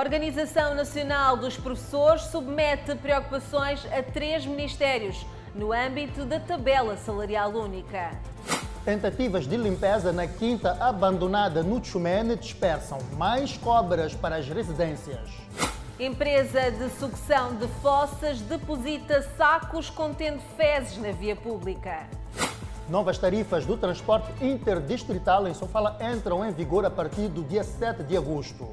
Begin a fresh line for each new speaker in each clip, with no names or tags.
Organização Nacional dos Professores submete preocupações a três ministérios no âmbito da tabela salarial única.
Tentativas de limpeza na quinta abandonada no Tchumene dispersam mais cobras para as residências.
Empresa de sucção de fossas deposita sacos contendo fezes na via pública.
Novas tarifas do transporte interdistrital em Sofala entram em vigor a partir do dia 7 de agosto.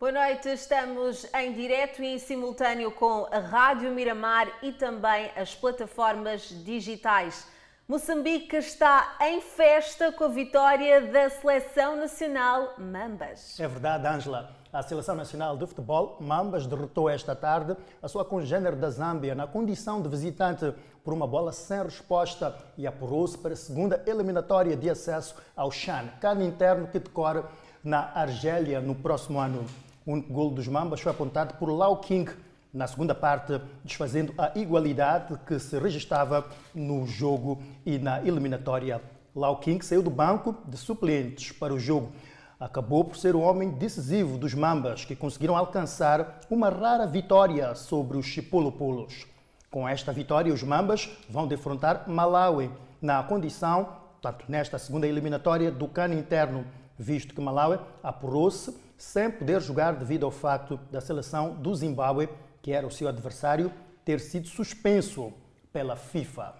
Boa noite, estamos em direto e em simultâneo com a Rádio Miramar e também as plataformas digitais. Moçambique está em festa com a vitória da Seleção Nacional Mambas.
É verdade, Ângela. A Seleção Nacional de Futebol, Mambas, derrotou esta tarde a sua congênere da Zâmbia na condição de visitante por uma bola sem resposta e apurou-se para a segunda eliminatória de acesso ao Chan, cano interno que decorre na Argélia no próximo ano. O único gol dos Mambas foi apontado por Lau King na segunda parte, desfazendo a igualdade que se registava no jogo e na eliminatória. Lau King saiu do banco de suplentes para o jogo. Acabou por ser o homem decisivo dos Mambas, que conseguiram alcançar uma rara vitória sobre os Chipolopoulos. Com esta vitória, os Mambas vão defrontar Malawi na condição, tanto nesta segunda eliminatória, do cano interno, visto que Malawi apurou-se sem poder jogar devido ao facto da seleção do Zimbábue, que era o seu adversário, ter sido suspenso pela FIFA.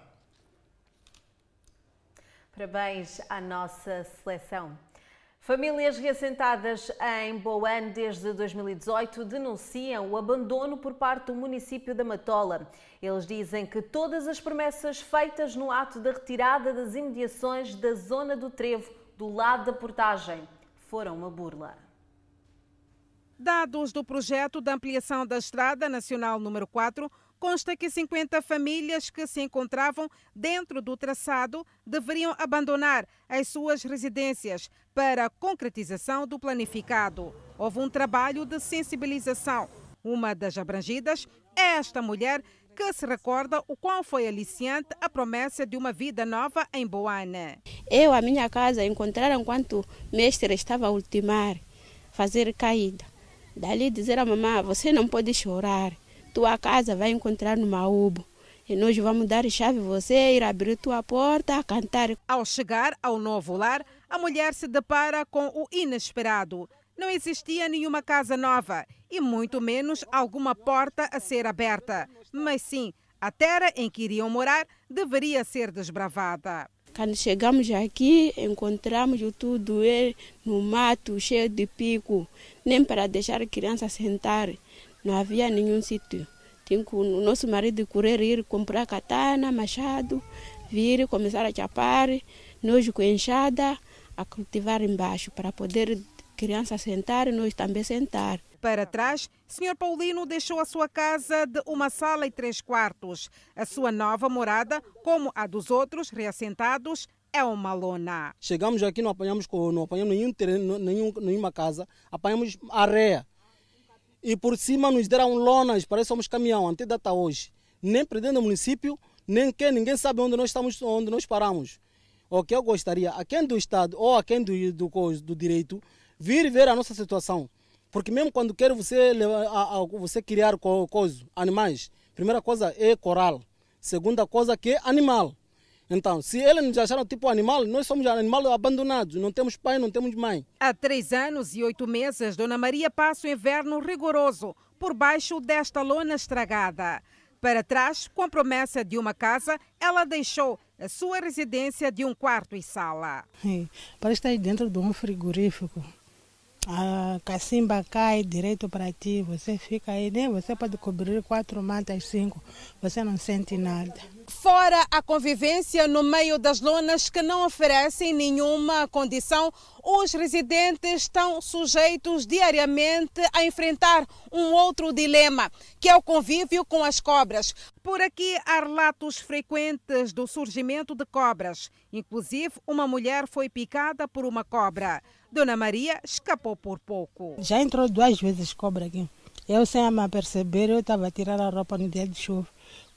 Parabéns à nossa seleção. Famílias reassentadas em Boan desde 2018 denunciam o abandono por parte do município da Matola. Eles dizem que todas as promessas feitas no ato da retirada das imediações da zona do Trevo, do lado da portagem, foram uma burla.
Dados do projeto de ampliação da Estrada Nacional número 4, consta que 50 famílias que se encontravam dentro do traçado deveriam abandonar as suas residências para a concretização do planificado. Houve um trabalho de sensibilização. Uma das abrangidas é esta mulher que se recorda o qual foi aliciante a promessa de uma vida nova em Boana.
Eu, a minha casa, encontraram enquanto o mestre estava a ultimar, fazer caída. Dali dizer à mamãe, você não pode chorar, tua casa vai encontrar no Maúbo. E nós vamos dar chave você ir abrir tua porta, cantar.
Ao chegar ao novo lar, a mulher se depara com o inesperado. Não existia nenhuma casa nova e muito menos alguma porta a ser aberta. Mas sim, a terra em que iriam morar deveria ser desbravada.
Quando chegamos aqui, encontramos tudo no mato, cheio de pico, nem para deixar a criança sentar. Não havia nenhum sítio. Tinha o nosso marido correr, ir comprar katana, machado, vir começar a chapar, nós com enxada, a cultivar embaixo, para poder criança sentar e nós também sentar.
Para trás, Sr. Paulino deixou a sua casa de uma sala e três quartos. A sua nova morada, como a dos outros reassentados, é uma lona.
Chegamos aqui, não apanhamos, não apanhamos nenhum terreno, nenhum, nenhuma casa, apanhamos areia. E por cima nos deram lonas, parece que somos caminhão, até data hoje. Nem presidente do município, nem quem, ninguém sabe onde nós estamos, onde nós paramos. O que eu gostaria, a quem do Estado ou a quem do, do, do direito, vir ver a nossa situação. Porque mesmo quando quer você, levar, a, a, você criar co, coisa, animais, primeira coisa é coral. Segunda coisa que é animal. Então, se eles nos acharam tipo animal, nós somos animais abandonados, não temos pai, não temos mãe.
Há três anos e oito meses, Dona Maria passa o inverno rigoroso por baixo desta lona estragada. Para trás, com a promessa de uma casa, ela deixou a sua residência de um quarto e sala.
Sim, parece estar dentro de um frigorífico a cacimba cai direito para ti, você fica aí, nem você pode cobrir quatro mantas, cinco, você não sente nada.
Fora a convivência no meio das lonas que não oferecem nenhuma condição, os residentes estão sujeitos diariamente a enfrentar um outro dilema, que é o convívio com as cobras. Por aqui há relatos frequentes do surgimento de cobras. Inclusive, uma mulher foi picada por uma cobra. Dona Maria escapou por pouco.
Já entrou duas vezes cobra aqui. Eu, sem me perceber, eu estava a tirar a roupa no dia de chuva.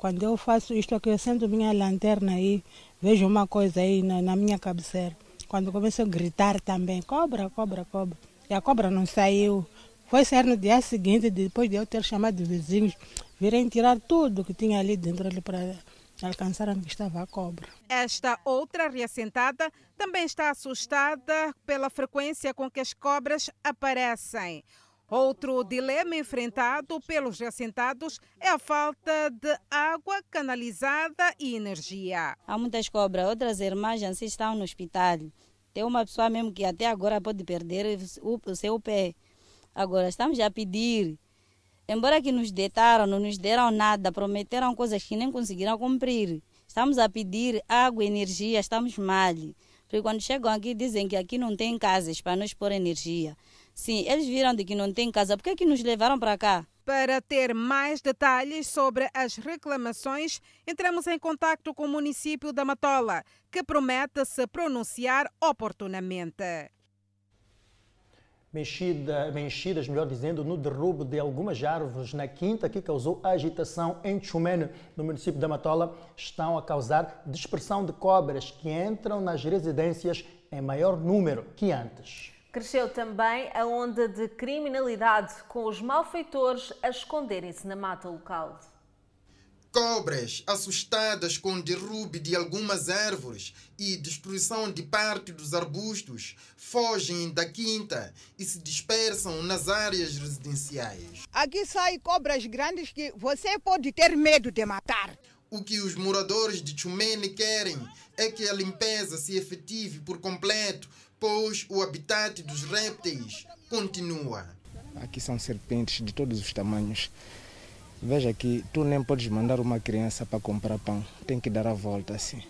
Quando eu faço isto aqui, eu sento minha lanterna aí, vejo uma coisa aí na, na minha cabeceira. Quando começo a gritar também, cobra, cobra, cobra. E a cobra não saiu. Foi sair no dia seguinte, depois de eu ter chamado os vizinhos, virem tirar tudo que tinha ali dentro ali para alcançar onde estava a cobra.
Esta outra reassentada também está assustada pela frequência com que as cobras aparecem. Outro dilema enfrentado pelos reassentados é a falta de água canalizada e energia.
Há muitas cobras, outras irmãs assim estão no hospital. Tem uma pessoa mesmo que até agora pode perder o seu pé. Agora estamos a pedir, embora que nos detaram, não nos deram nada, prometeram coisas que nem conseguiram cumprir. Estamos a pedir água energia, estamos mal. Porque quando chegam aqui dizem que aqui não tem casas para nos pôr energia. Sim, eles viram de que não tem casa. Por que, é que nos levaram para cá?
Para ter mais detalhes sobre as reclamações, entramos em contato com o município da Matola, que promete se pronunciar oportunamente.
Mexida, mexidas, melhor dizendo, no derrubo de algumas árvores na quinta que causou agitação em Chumene, no município da Matola, estão a causar dispersão de cobras que entram nas residências em maior número que antes.
Cresceu também a onda de criminalidade, com os malfeitores a esconderem-se na mata local.
Cobras assustadas com o derrube de algumas árvores e destruição de parte dos arbustos fogem da quinta e se dispersam nas áreas residenciais.
Aqui saem cobras grandes que você pode ter medo de matar.
O que os moradores de Chumene querem é que a limpeza se efetive por completo pois o habitat dos répteis continua.
Aqui são serpentes de todos os tamanhos. Veja que tu nem podes mandar uma criança para comprar pão, tem que dar a volta assim.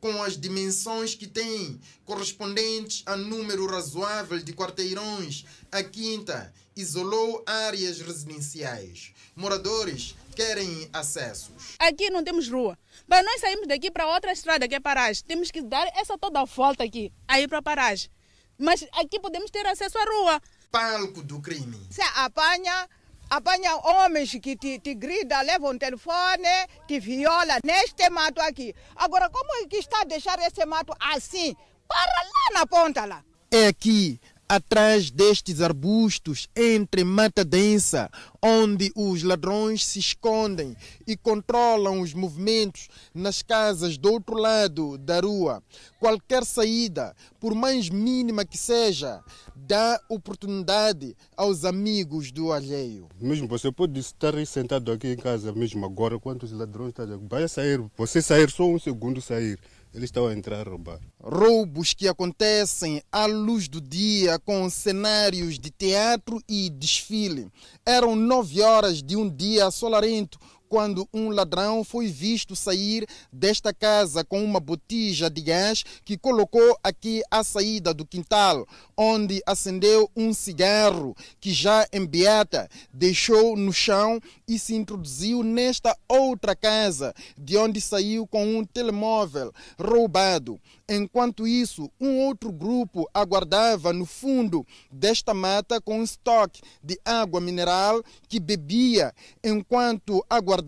Com as dimensões que tem, correspondentes a número razoável de quarteirões, a Quinta isolou áreas residenciais. Moradores querem acessos.
Aqui não temos rua. Mas nós saímos daqui para outra estrada que é paragem. Temos que dar essa toda a volta aqui, aí para paragem. Mas aqui podemos ter acesso à rua.
Palco do crime.
Você apanha, apanha homens que te, te grita, levam um telefone, te viola neste mato aqui. Agora, como é que está a deixar esse mato assim? Para lá na ponta lá.
É aqui atrás destes arbustos, entre mata densa, onde os ladrões se escondem e controlam os movimentos nas casas do outro lado da rua. Qualquer saída, por mais mínima que seja, dá oportunidade aos amigos do alheio.
Mesmo você pode estar sentado aqui em casa mesmo agora, quantos ladrões estão vai sair, você sair só um segundo sair eles estão a entrar a roubar.
Roubos que acontecem à luz do dia com cenários de teatro e desfile. Eram nove horas de um dia solarento quando um ladrão foi visto sair desta casa com uma botija de gás que colocou aqui à saída do quintal, onde acendeu um cigarro que já em beata deixou no chão e se introduziu nesta outra casa, de onde saiu com um telemóvel roubado. Enquanto isso, um outro grupo aguardava no fundo desta mata com um estoque de água mineral que bebia enquanto aguardava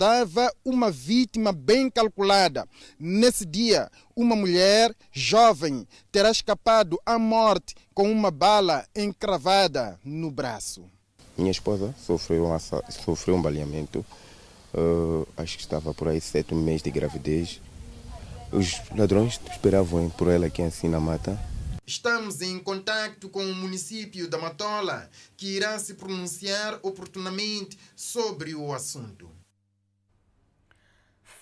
uma vítima bem calculada. Nesse dia, uma mulher jovem terá escapado à morte com uma bala encravada no braço.
Minha esposa sofreu um, sofreu um baleamento. Uh, acho que estava por aí sete meses de gravidez os ladrões esperavam por ela aqui assim na mata.
Estamos em contato com o município da Matola, que irá se pronunciar oportunamente sobre o assunto.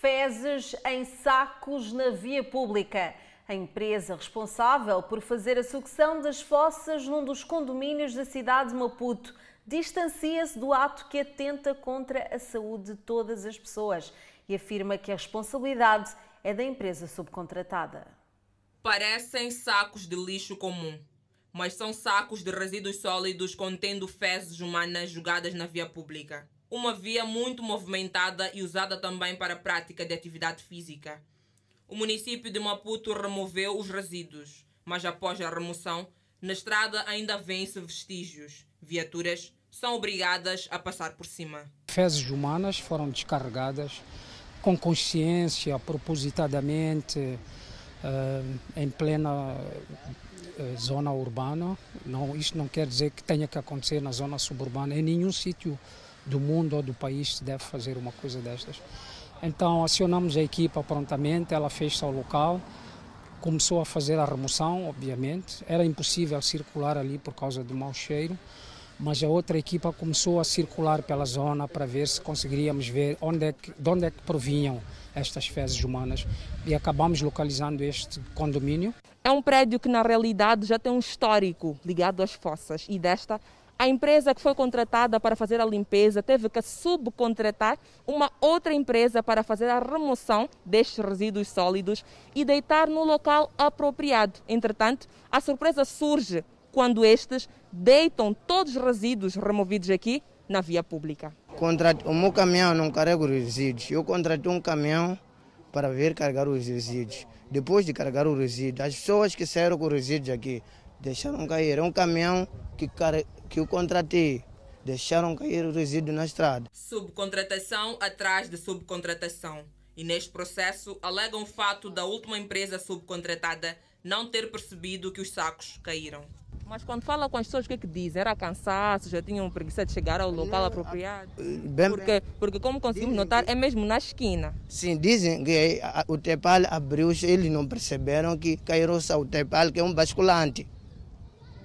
Fezes em sacos na via pública. A empresa responsável por fazer a sucção das fossas num dos condomínios da cidade de Maputo distancia-se do ato que atenta contra a saúde de todas as pessoas e afirma que a responsabilidade é da empresa subcontratada.
Parecem sacos de lixo comum, mas são sacos de resíduos sólidos contendo fezes humanas jogadas na via pública. Uma via muito movimentada e usada também para a prática de atividade física. O município de Maputo removeu os resíduos, mas após a remoção, na estrada ainda vêem-se vestígios. Viaturas são obrigadas a passar por cima.
Fezes humanas foram descarregadas com consciência, propositadamente, uh, em plena uh, zona urbana. Não, isto não quer dizer que tenha que acontecer na zona suburbana. Em nenhum sítio do mundo ou do país se deve fazer uma coisa destas. Então acionamos a equipa prontamente, ela fez-se ao local, começou a fazer a remoção, obviamente. Era impossível circular ali por causa do mau cheiro, mas a outra equipa começou a circular pela zona para ver se conseguiríamos ver onde é que, de onde é que provinham estas fezes humanas e acabamos localizando este condomínio.
É um prédio que na realidade já tem um histórico ligado às fossas e desta a empresa que foi contratada para fazer a limpeza teve que subcontratar uma outra empresa para fazer a remoção destes resíduos sólidos e deitar no local apropriado. Entretanto, a surpresa surge quando estes deitam todos os resíduos removidos aqui na via pública.
O meu caminhão não carrega os resíduos. Eu contratei um caminhão para vir carregar os resíduos. Depois de carregar os resíduos, as pessoas que saíram com os resíduos aqui deixaram cair. É um caminhão que, que eu contratei. Deixaram cair o resíduo na estrada.
Subcontratação atrás de subcontratação. E neste processo alegam o fato da última empresa subcontratada não ter percebido que os sacos caíram. Mas quando fala com as pessoas, o que, é que dizem? Era cansaço, já tinham preguiça de chegar ao local apropriado? Bem, porque, porque, como conseguimos notar, é mesmo na esquina.
Sim, dizem que o Tepal abriu, eles não perceberam que caiu o Tepal, que é um basculante.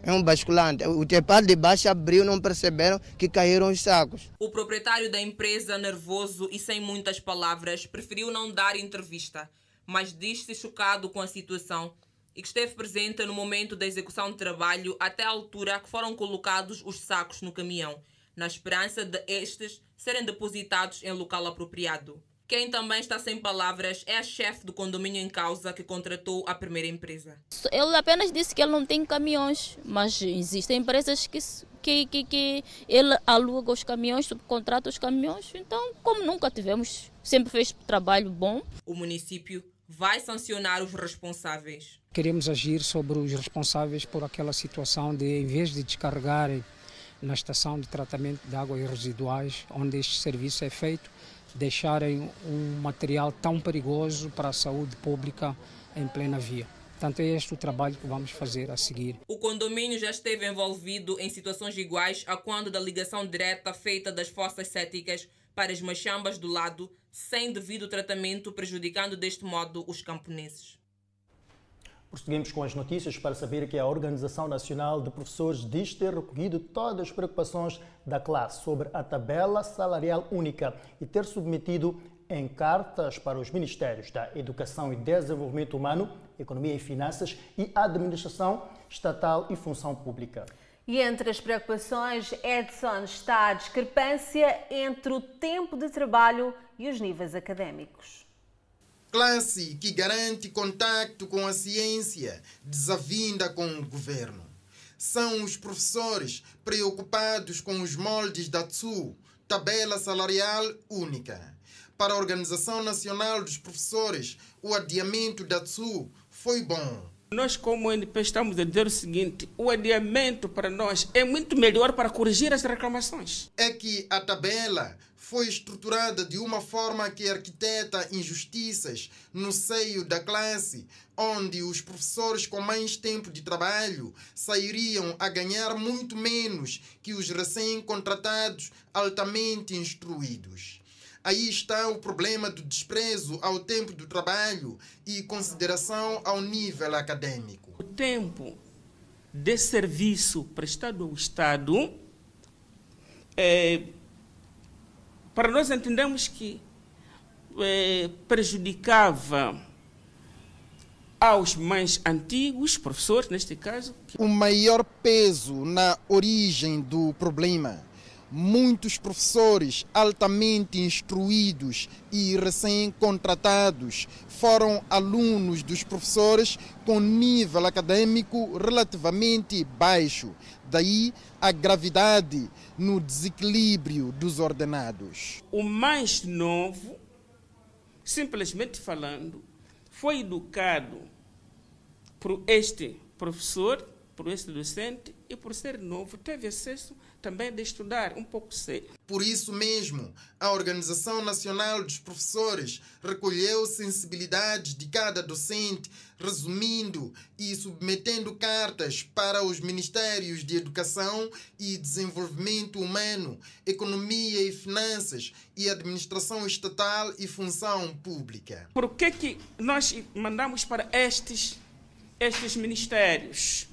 É um basculante. O Tepal de baixo abriu, não perceberam que caíram os sacos.
O proprietário da empresa, nervoso e sem muitas palavras, preferiu não dar entrevista, mas diz-se chocado com a situação e que esteve presente no momento da execução do trabalho até a altura que foram colocados os sacos no caminhão, na esperança de estes serem depositados em local apropriado. Quem também está sem palavras é a chefe do condomínio em causa que contratou a primeira empresa.
Ele apenas disse que ele não tem caminhões, mas existem empresas que, que, que, que ele aluga os caminhões, subcontrata os caminhões. Então, como nunca tivemos, sempre fez trabalho bom.
O município vai sancionar os responsáveis.
Queremos agir sobre os responsáveis por aquela situação de, em vez de descarregarem na estação de tratamento de águas residuais, onde este serviço é feito, deixarem um material tão perigoso para a saúde pública em plena via. Portanto, é este o trabalho que vamos fazer a seguir.
O condomínio já esteve envolvido em situações iguais a quando da ligação direta feita das fossas céticas para as machambas do lado, sem devido tratamento, prejudicando deste modo os camponeses.
Prosseguimos com as notícias para saber que a Organização Nacional de Professores diz ter recolhido todas as preocupações da classe sobre a tabela salarial única e ter submetido em cartas para os Ministérios da Educação e Desenvolvimento Humano, Economia e Finanças e Administração Estatal e Função Pública.
E entre as preocupações, Edson, está a discrepância entre o tempo de trabalho e os níveis académicos
classe que garante contacto com a ciência, desavinda com o governo. São os professores preocupados com os moldes da TSU, tabela salarial única. Para a Organização Nacional dos Professores, o adiamento da TSU foi bom.
Nós, como NP, estamos a dizer o seguinte: o adiamento para nós é muito melhor para corrigir as reclamações.
É que a tabela foi estruturada de uma forma que arquiteta injustiças no seio da classe, onde os professores com mais tempo de trabalho sairiam a ganhar muito menos que os recém-contratados altamente instruídos. Aí está o problema do desprezo ao tempo do trabalho e consideração ao nível acadêmico.
O tempo de serviço prestado ao Estado é, para nós entendemos que é, prejudicava aos mais antigos, professores neste caso.
O maior peso na origem do problema. Muitos professores altamente instruídos e recém-contratados foram alunos dos professores com nível acadêmico relativamente baixo. Daí a gravidade no desequilíbrio dos ordenados.
O mais novo, simplesmente falando, foi educado por este professor por esse docente e por ser novo teve acesso também de estudar um pouco sério.
Por isso mesmo, a Organização Nacional dos Professores recolheu sensibilidades de cada docente, resumindo e submetendo cartas para os Ministérios de Educação e Desenvolvimento Humano, Economia e Finanças e Administração Estatal e Função Pública.
Por que, que nós mandamos para estes, estes ministérios?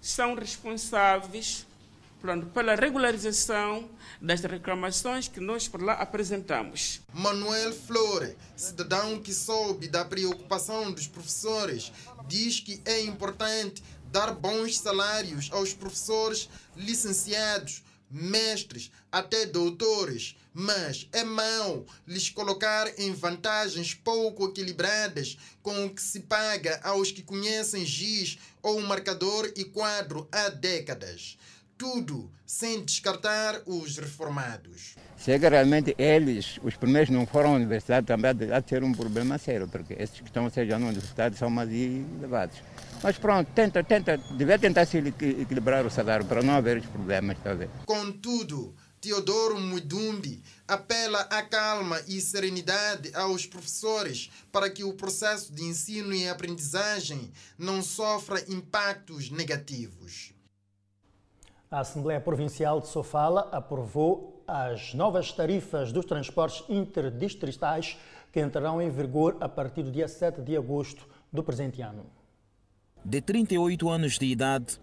São responsáveis pronto, pela regularização das reclamações que nós por lá apresentamos.
Manuel Flore, cidadão que soube da preocupação dos professores, diz que é importante dar bons salários aos professores licenciados, mestres, até doutores, mas é mau lhes colocar em vantagens pouco equilibradas com o que se paga aos que conhecem giz ou marcador e quadro há décadas tudo sem descartar os reformados.
Chega realmente eles, os primeiros não foram à universidade, também há de ser um problema sério, porque esses que estão sendo na universidade são mais elevados. Mas pronto, tenta, tenta, deve tentar se equilibrar o salário para não haver os problemas, talvez.
Contudo, Teodoro Mudumbi apela à calma e serenidade aos professores para que o processo de ensino e aprendizagem não sofra impactos negativos.
A Assembleia Provincial de Sofala aprovou as novas tarifas dos transportes interdistritais que entrarão em vigor a partir do dia 7 de agosto do presente ano.
De 38 anos de idade,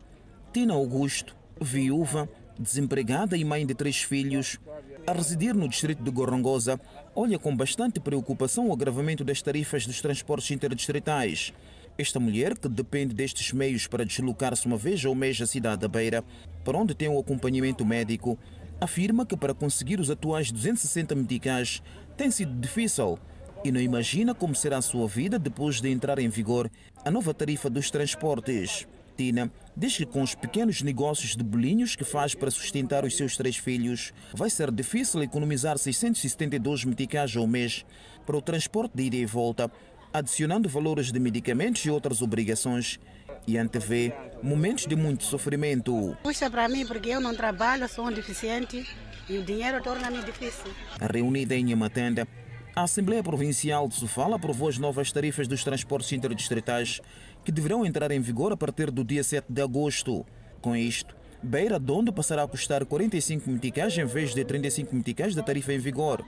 Tina Augusto, viúva, desempregada e mãe de três filhos, a residir no distrito de Gorongosa, olha com bastante preocupação o agravamento das tarifas dos transportes interdistritais esta mulher, que depende destes meios para deslocar-se uma vez ao mês à cidade da Beira, para onde tem o acompanhamento médico, afirma que para conseguir os atuais 260 meticais tem sido difícil e não imagina como será a sua vida depois de entrar em vigor a nova tarifa dos transportes. Tina diz que com os pequenos negócios de bolinhos que faz para sustentar os seus três filhos, vai ser difícil economizar 672 meticais ao mês para o transporte de ida e volta adicionando valores de medicamentos e outras obrigações e antevê momentos de muito sofrimento.
Puxa para mim porque eu não trabalho, sou um deficiente e o dinheiro torna-me difícil.
Reunida em Yamatanda, a Assembleia Provincial de Sofala aprovou as novas tarifas dos transportes interdistritais que deverão entrar em vigor a partir do dia 7 de agosto. Com isto, Beira Dondo passará a custar 45 meticais em vez de 35 meticais da tarifa em vigor.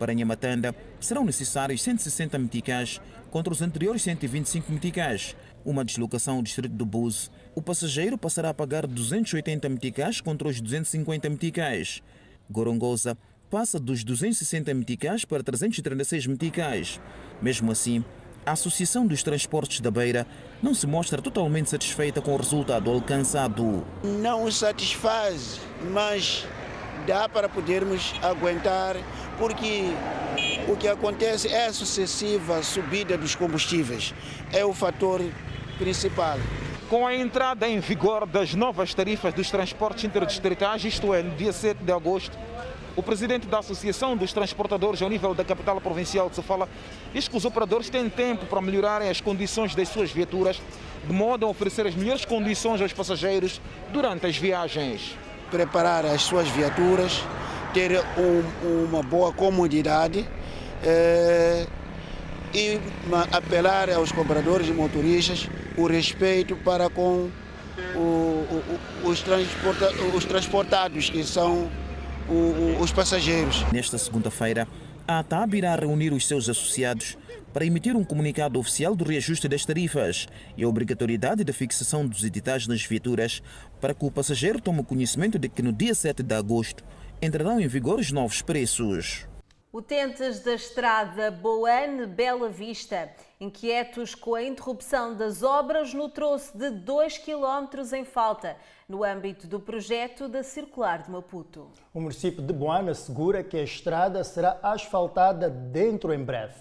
Para Nhamatanda, serão necessários 160 meticais contra os anteriores 125 meticais. Uma deslocação ao distrito do Bus, o passageiro passará a pagar 280 meticais contra os 250 meticais. Gorongosa passa dos 260 meticais para 336 meticais. Mesmo assim, a Associação dos Transportes da Beira não se mostra totalmente satisfeita com o resultado alcançado.
Não satisfaz, mas dá para podermos aguentar, porque o que acontece é a sucessiva subida dos combustíveis. É o fator principal.
Com a entrada em vigor das novas tarifas dos transportes interdistritais, isto é, no dia 7 de agosto, o presidente da Associação dos Transportadores ao nível da capital provincial de Sofala diz que os operadores têm tempo para melhorarem as condições das suas viaturas, de modo a oferecer as melhores condições aos passageiros durante as viagens
preparar as suas viaturas, ter um, uma boa comodidade eh, e apelar aos compradores e motoristas o respeito para com o, o, os, transporta, os transportados, que são o, os passageiros.
Nesta segunda-feira, a ATAB irá reunir os seus associados para emitir um comunicado oficial do reajuste das tarifas e a obrigatoriedade da fixação dos editais nas viaturas para que o passageiro tome conhecimento de que no dia 7 de agosto entrarão em vigor os novos preços.
Utentes da estrada Boane-Bela Vista, inquietos com a interrupção das obras no troço de 2 km em falta, no âmbito do projeto da Circular de Maputo.
O município de Boana assegura que a estrada será asfaltada dentro em breve.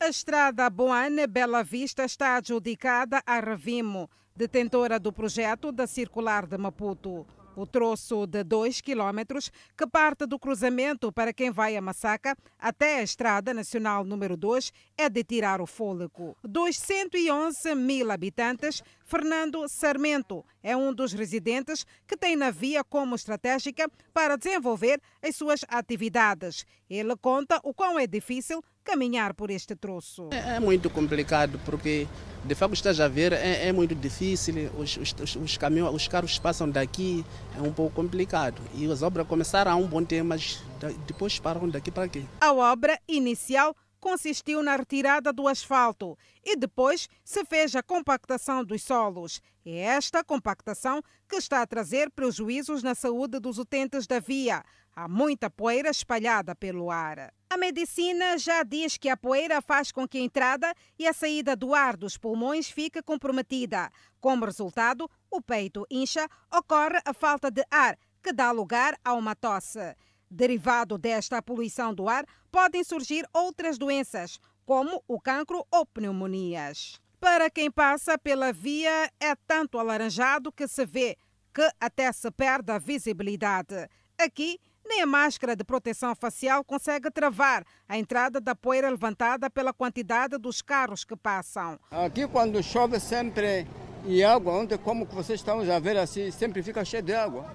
A estrada Boane Bela Vista está adjudicada à Revimo, detentora do projeto da Circular de Maputo. O troço de 2 quilômetros, que parte do cruzamento para quem vai a Massaca até a Estrada Nacional número 2, é de tirar o fôlego. Dos 111 mil habitantes, Fernando Sarmento é um dos residentes que tem na via como estratégica para desenvolver as suas atividades. Ele conta o quão é difícil caminhar por este troço.
É, é muito complicado porque de facto estás a ver, é, é muito difícil, os, os, os, caminhões, os carros passam daqui, é um pouco complicado. E as obras começaram há um bom tempo, mas depois param daqui para aqui.
A obra inicial consistiu na retirada do asfalto e depois se fez a compactação dos solos. É esta compactação que está a trazer prejuízos na saúde dos utentes da via. Há muita poeira espalhada pelo ar. A medicina já diz que a poeira faz com que a entrada e a saída do ar dos pulmões fique comprometida. Como resultado, o peito incha, ocorre a falta de ar, que dá lugar a uma tosse. Derivado desta poluição do ar, podem surgir outras doenças, como o cancro ou pneumonias. Para quem passa pela via, é tanto alaranjado que se vê que até se perde a visibilidade. Aqui, nem a máscara de proteção facial consegue travar a entrada da poeira levantada pela quantidade dos carros que passam.
Aqui, quando chove, sempre e água, onde como vocês estão a ver assim, sempre fica cheio de água,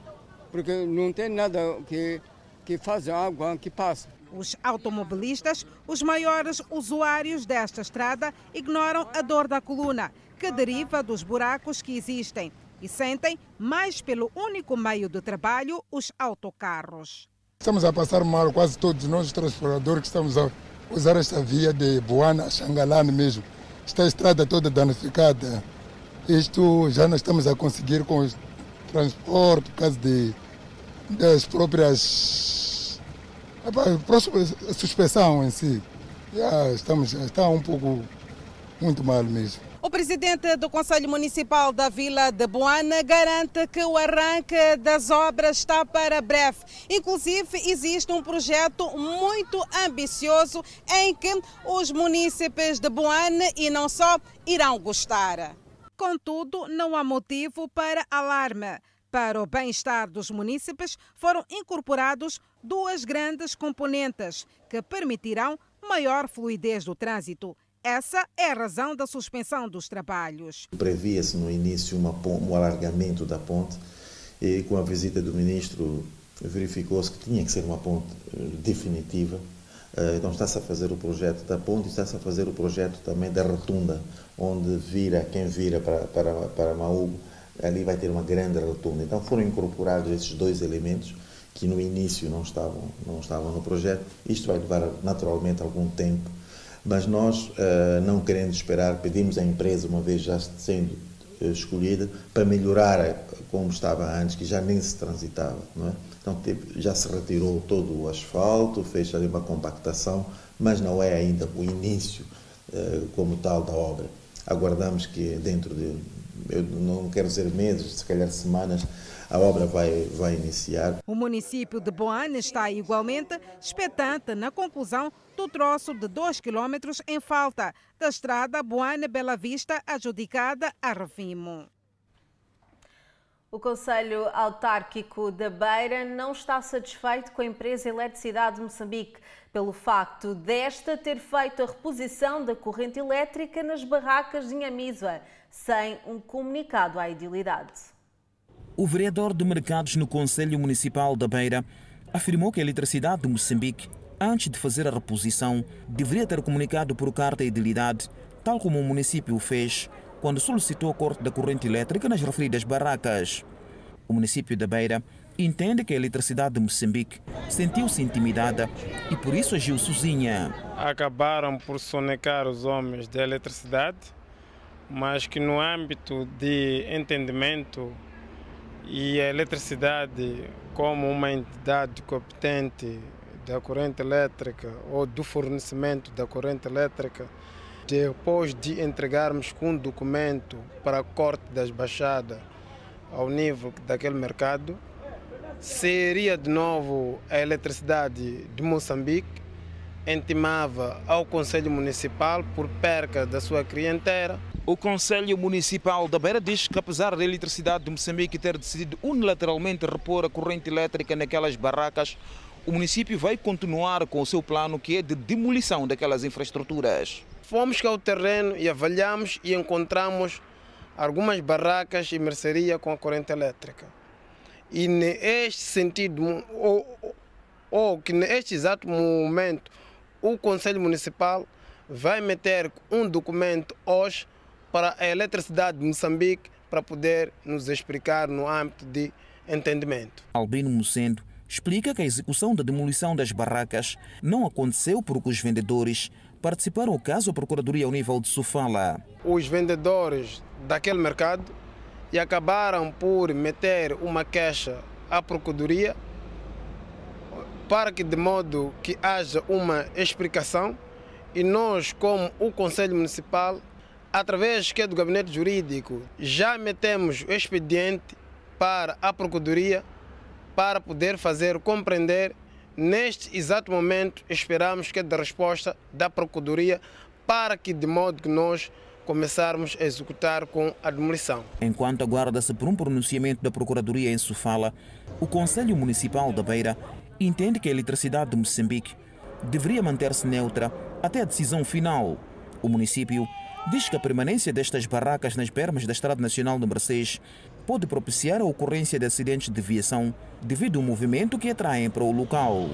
porque não tem nada que, que faz a água que passa.
Os automobilistas, os maiores usuários desta estrada, ignoram a dor da coluna, que deriva dos buracos que existem e sentem mais pelo único meio de trabalho, os autocarros.
Estamos a passar mal, quase todos nós, transportadores, que estamos a usar esta via de Boana a Xangalane mesmo. Está a estrada toda danificada. Isto já não estamos a conseguir com o transporte, por causa de, das próprias. A suspensão em si. Já estamos, já está um pouco muito mal mesmo.
Presidente do Conselho Municipal da Vila de Boana garante que o arranque das obras está para breve. Inclusive, existe um projeto muito ambicioso em que os munícipes de Boana e não só irão gostar. Contudo, não há motivo para alarme. Para o bem-estar dos munícipes, foram incorporados duas grandes componentes que permitirão maior fluidez do trânsito essa é a razão da suspensão dos trabalhos.
Previa-se no início uma, um alargamento da ponte e com a visita do ministro verificou-se que tinha que ser uma ponte eh, definitiva. Eh, então está-se a fazer o projeto da ponte e está-se a fazer o projeto também da rotunda, onde vira, quem vira para, para, para Maúgo, ali vai ter uma grande rotunda. Então foram incorporados esses dois elementos que no início não estavam, não estavam no projeto. Isto vai levar naturalmente algum tempo mas nós, uh, não querendo esperar, pedimos à empresa, uma vez já sendo uh, escolhida, para melhorar como estava antes, que já nem se transitava. Não é? Então já se retirou todo o asfalto, fez ali uma compactação, mas não é ainda o início uh, como tal da obra. Aguardamos que dentro de, eu não quero dizer meses, se calhar semanas, a obra vai, vai iniciar.
O município de Boane está igualmente expectante na conclusão do troço de 2 km em falta da estrada Boane-Bela Vista, adjudicada a Revimo.
O Conselho Autárquico da Beira não está satisfeito com a empresa Eletricidade de Moçambique pelo facto desta ter feito a reposição da corrente elétrica nas barracas de Inhamizua, sem um comunicado à idilidade.
O vereador de mercados no Conselho Municipal da Beira afirmou que a eletricidade de Moçambique, antes de fazer a reposição, deveria ter comunicado por carta a idilidade, tal como o município fez quando solicitou o corte da corrente elétrica nas referidas barracas. O município da Beira entende que a eletricidade de Moçambique sentiu-se intimidada e por isso agiu sozinha.
Acabaram por sonecar os homens da eletricidade, mas que no âmbito de entendimento e a eletricidade como uma entidade competente da corrente elétrica ou do fornecimento da corrente elétrica, depois de entregarmos um documento para corte das baixadas ao nível daquele mercado, seria de novo a eletricidade de Moçambique intimava ao Conselho Municipal por perca da sua clientela.
O Conselho Municipal da Beira diz que, apesar da eletricidade de Moçambique ter decidido unilateralmente repor a corrente elétrica naquelas barracas, o município vai continuar com o seu plano que é de demolição daquelas infraestruturas.
Fomos ao terreno e avaliamos e encontramos algumas barracas e mercearia com a corrente elétrica. E neste sentido, ou, ou que neste exato momento, o Conselho Municipal vai meter um documento hoje para a eletricidade de Moçambique para poder nos explicar no âmbito de entendimento.
Albino Mocendo explica que a execução da demolição das barracas não aconteceu porque os vendedores participaram do caso à Procuradoria ao nível de Sofala.
Os vendedores daquele mercado e acabaram por meter uma queixa à Procuradoria para que de modo que haja uma explicação e nós como o Conselho Municipal através que é do gabinete jurídico já metemos o expediente para a Procuradoria para poder fazer compreender neste exato momento esperamos que da resposta da Procuradoria para que de modo que nós começarmos a executar com a demolição.
Enquanto aguarda-se por um pronunciamento da Procuradoria em Sofala, o Conselho Municipal da Beira entende que a eletricidade de Moçambique deveria manter-se neutra até a decisão final. O município diz que a permanência destas barracas nas bermas da Estrada Nacional número 6 pode propiciar a ocorrência de acidentes de viação devido ao movimento que atraem para o local.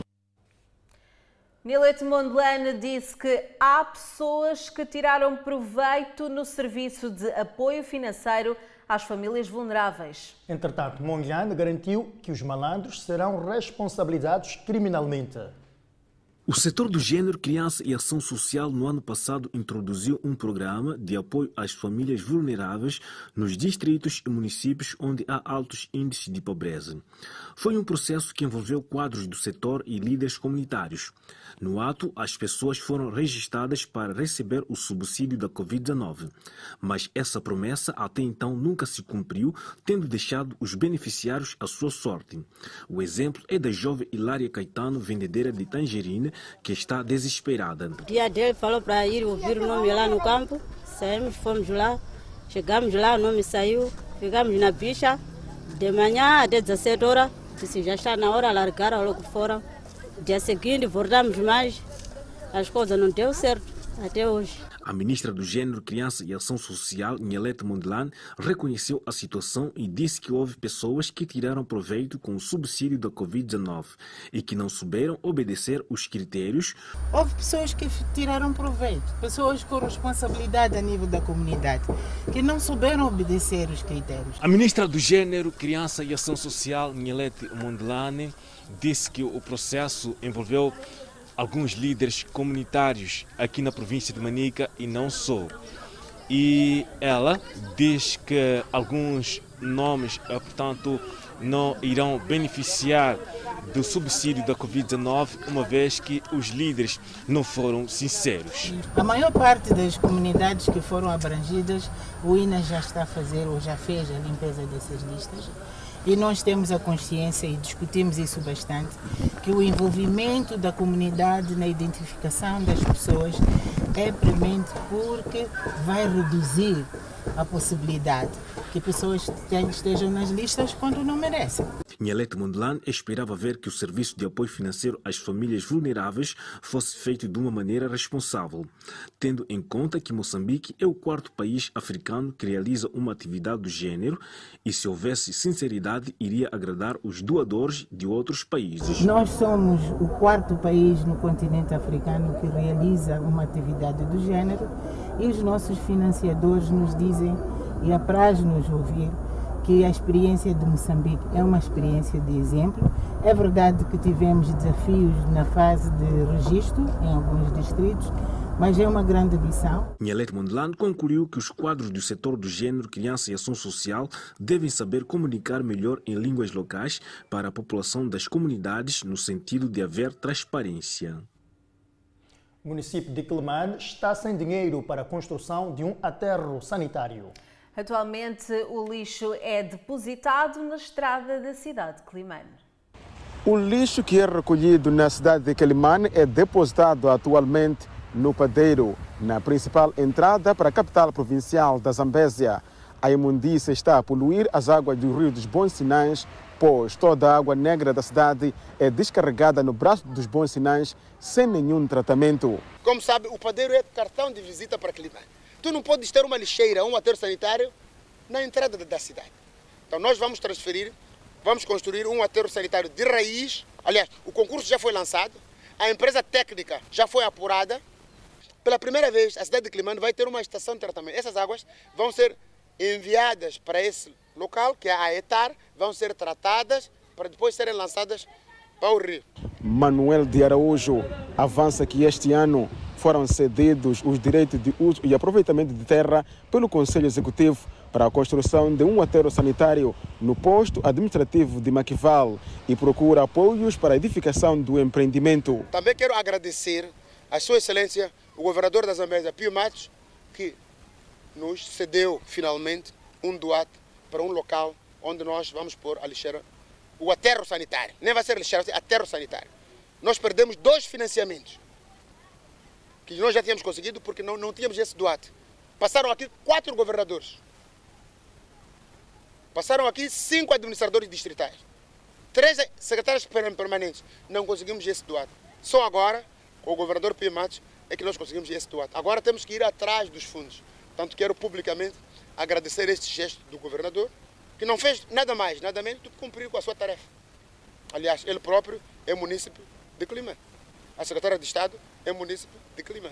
Nilete Mondlane disse que há pessoas que tiraram proveito no serviço de apoio financeiro às famílias vulneráveis.
Entretanto, Mondlane garantiu que os malandros serão responsabilizados criminalmente.
O setor do Gênero, Criança e Ação Social no ano passado introduziu um programa de apoio às famílias vulneráveis nos distritos e municípios onde há altos índices de pobreza. Foi um processo que envolveu quadros do setor e líderes comunitários. No ato, as pessoas foram registradas para receber o subsídio da Covid-19. Mas essa promessa até então nunca se cumpriu, tendo deixado os beneficiários à sua sorte. O exemplo é da jovem Hilária Caetano, vendedeira de tangerina, que está desesperada.
O dia dele falou para ir ouvir o nome lá no campo. Saímos, fomos lá. Chegamos lá, o nome saiu. Ficamos na bicha. De manhã até 17 horas. Disse, já está na hora, largaram logo fora. Dia seguinte, voltamos mais. As coisas não deu certo até hoje.
A ministra do Gênero, Criança e Ação Social, Nhalete Mondlane, reconheceu a situação e disse que houve pessoas que tiraram proveito com o subsídio da Covid-19 e que não souberam obedecer os critérios.
Houve pessoas que tiraram proveito, pessoas com responsabilidade a nível da comunidade, que não souberam obedecer os critérios.
A ministra do Gênero, Criança e Ação Social, Nhalete Mondlane, disse que o processo envolveu alguns líderes comunitários aqui na província de Manica e não só. E ela diz que alguns nomes, eh, portanto, não irão beneficiar do subsídio da Covid-19, uma vez que os líderes não foram sinceros.
A maior parte das comunidades que foram abrangidas, o INA já está a fazer ou já fez a limpeza dessas listas e nós temos a consciência e discutimos isso bastante que o envolvimento da comunidade na identificação das pessoas é premente porque vai reduzir a possibilidade que pessoas estejam nas listas quando não merecem.
Nhalete Mondlane esperava ver que o serviço de apoio financeiro às famílias vulneráveis fosse feito de uma maneira responsável, tendo em conta que Moçambique é o quarto país africano que realiza uma atividade do gênero e se houvesse sinceridade iria agradar os doadores de outros países.
Nós somos o quarto país no continente africano que realiza uma atividade do gênero e os nossos financiadores nos dizem e apraz-nos ouvir que a experiência de Moçambique é uma experiência de exemplo. É verdade que tivemos desafios na fase de registro em alguns distritos, mas é uma grande ambição.
Nhalete Mondlane concluiu que os quadros do setor do gênero, criança e ação social devem saber comunicar melhor em línguas locais para a população das comunidades, no sentido de haver transparência.
O município de Quelimane está sem dinheiro para a construção de um aterro sanitário.
Atualmente, o lixo é depositado na estrada da cidade de Climane.
O lixo que é recolhido na cidade de Quelimane é depositado atualmente no padeiro, na principal entrada para a capital provincial da Zambésia. A imundícia está a poluir as águas do rio dos Bons Sinais, pois toda a água negra da cidade é descarregada no braço dos Bons Sinais sem nenhum tratamento.
Como sabe, o padeiro é cartão de visita para Quelimane. Tu não podes ter uma lixeira, um aterro sanitário na entrada da cidade. Então nós vamos transferir vamos construir um aterro sanitário de raiz. Aliás, o concurso já foi lançado, a empresa técnica já foi apurada. Pela primeira vez, a cidade de Climano vai ter uma estação de tratamento. Essas águas vão ser enviadas para esse local, que é a ETAR, vão ser tratadas para depois serem lançadas para o rio.
Manuel de Araújo avança que este ano foram cedidos os direitos de uso e aproveitamento de terra pelo Conselho Executivo para a construção de um aterro sanitário no posto administrativo de Maquival e procura apoios para a edificação do empreendimento.
Também quero agradecer a Sua Excelência, o governador da Zambésia, Pio Matos, que nos cedeu finalmente um doate para um local onde nós vamos pôr a lixeira, o aterro sanitário. Nem vai ser lixeira, vai ser aterro sanitário. Nós perdemos dois financiamentos que nós já tínhamos conseguido porque não, não tínhamos esse doate. Passaram aqui quatro governadores Passaram aqui cinco administradores distritais, três secretários permanentes. Não conseguimos esse doado. Só agora, com o governador Pio Matos, é que nós conseguimos esse doado. Agora temos que ir atrás dos fundos. Tanto quero publicamente agradecer este gesto do governador, que não fez nada mais, nada menos do que cumprir com a sua tarefa. Aliás, ele próprio é munícipe de Clima. A secretária de Estado é munícipe de Clima.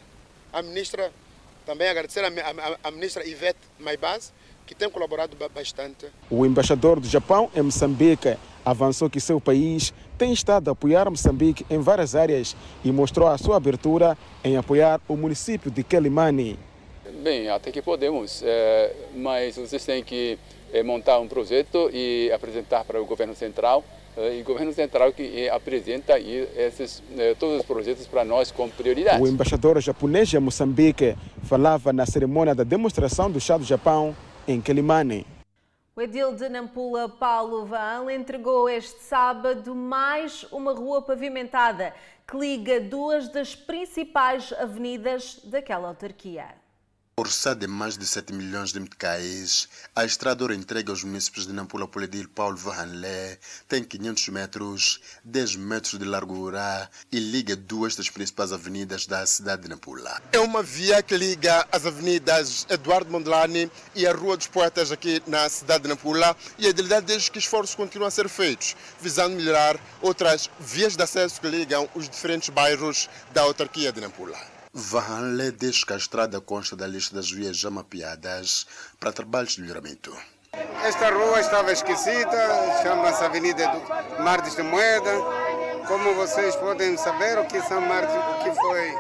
A ministra, também agradecer a, a, a ministra Ivete Maibaz, que tem colaborado bastante.
O embaixador do Japão em Moçambique avançou que seu país tem estado a apoiar Moçambique em várias áreas e mostrou a sua abertura em apoiar o município de Quelimane.
Bem, até que podemos, é, mas vocês têm que é, montar um projeto e apresentar para o governo central é, e o governo central que apresenta esses, todos os projetos para nós como prioridade.
O embaixador japonês em Moçambique falava na cerimônia da demonstração do chá do Japão em Quelimane.
O edil de Nampula, Paulo Van, entregou este sábado mais uma rua pavimentada que liga duas das principais avenidas daquela autarquia.
Orçada de mais de 7 milhões de meticais, a estrada ora entregue aos municípios de Nampula Poledil Paulo Vahanlé tem 500 metros, 10 metros de largura e liga duas das principais avenidas da cidade de Nampula.
É uma via que liga as avenidas Eduardo Mondlane e a Rua dos Poetas aqui na cidade de Nampula e a idealidade desde que esforços continuam a ser feitos, visando melhorar outras vias de acesso que ligam os diferentes bairros da autarquia de Nampula.
Vahanle diz que a estrada consta da lista das vias já mapeadas para trabalhos de melhoramento.
Esta rua estava esquecida, chama-se Avenida do Martes de Moeda. Como vocês podem saber, o que, são Martes, o que foi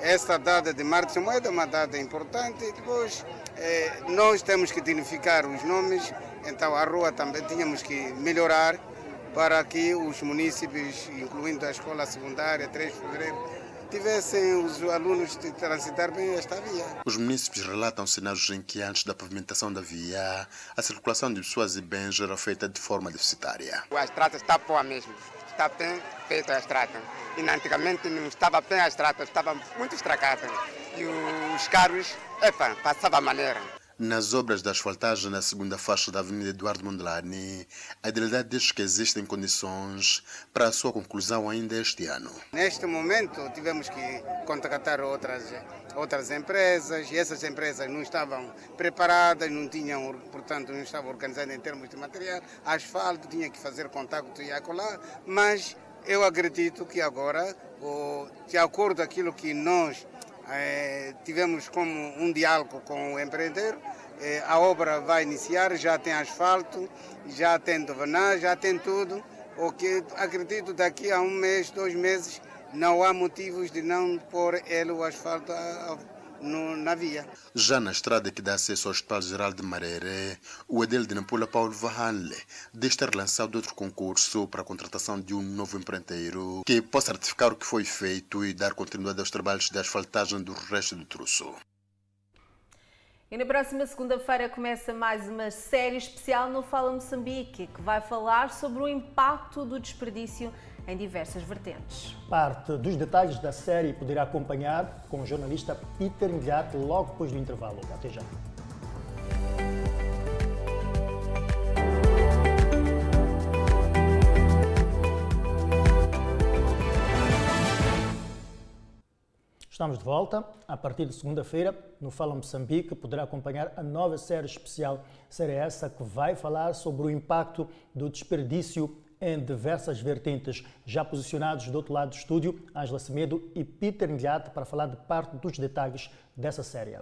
esta data de Martes de Moeda, uma data importante. E depois, eh, nós temos que dignificar os nomes, então a rua também tínhamos que melhorar para que os municípios, incluindo a escola secundária 3 de fevereiro, tivessem os alunos de transitar bem esta via.
Os municípios relatam cenários em que, antes da pavimentação da via, a circulação de pessoas e bens era feita de forma deficitária.
A estrada está boa mesmo, está bem feita a estrada. E antigamente não estava bem a estrada, estava muito estragada. E os carros, epa, passava maneira.
Nas obras de asfaltagem na segunda faixa da Avenida Eduardo Mondlane, a idealidade diz que existem condições para a sua conclusão ainda este ano.
Neste momento, tivemos que contactar outras, outras empresas e essas empresas não estavam preparadas, não tinham, portanto, não estavam organizadas em termos de material. Asfalto tinha que fazer contato e acolá, mas eu acredito que agora, de acordo com aquilo que nós é, tivemos como um diálogo com o empreendedor. É, a obra vai iniciar, já tem asfalto, já tem dovanagem, já tem tudo. O que acredito daqui a um mês, dois meses, não há motivos de não pôr ele o asfalto no, na via.
Já na estrada que dá acesso ao Hospital Geral de Mareré, o edil de Nampula Paulo Vahanle diz ter lançado outro concurso para a contratação de um novo empreiteiro que possa certificar o que foi feito e dar continuidade aos trabalhos de asfaltagem do resto do troço.
E na próxima segunda-feira começa mais uma série especial no Fala Moçambique, que vai falar sobre o impacto do desperdício em diversas vertentes.
Parte dos detalhes da série poderá acompanhar com o jornalista Peter Indiato logo depois do intervalo. Até já. Estamos de volta. A partir de segunda-feira, no Fala Moçambique, poderá acompanhar a nova série especial. Série essa que vai falar sobre o impacto do desperdício em diversas vertentes. Já posicionados do outro lado do estúdio, Angela Semedo e Peter Ndiate para falar de parte dos detalhes dessa série.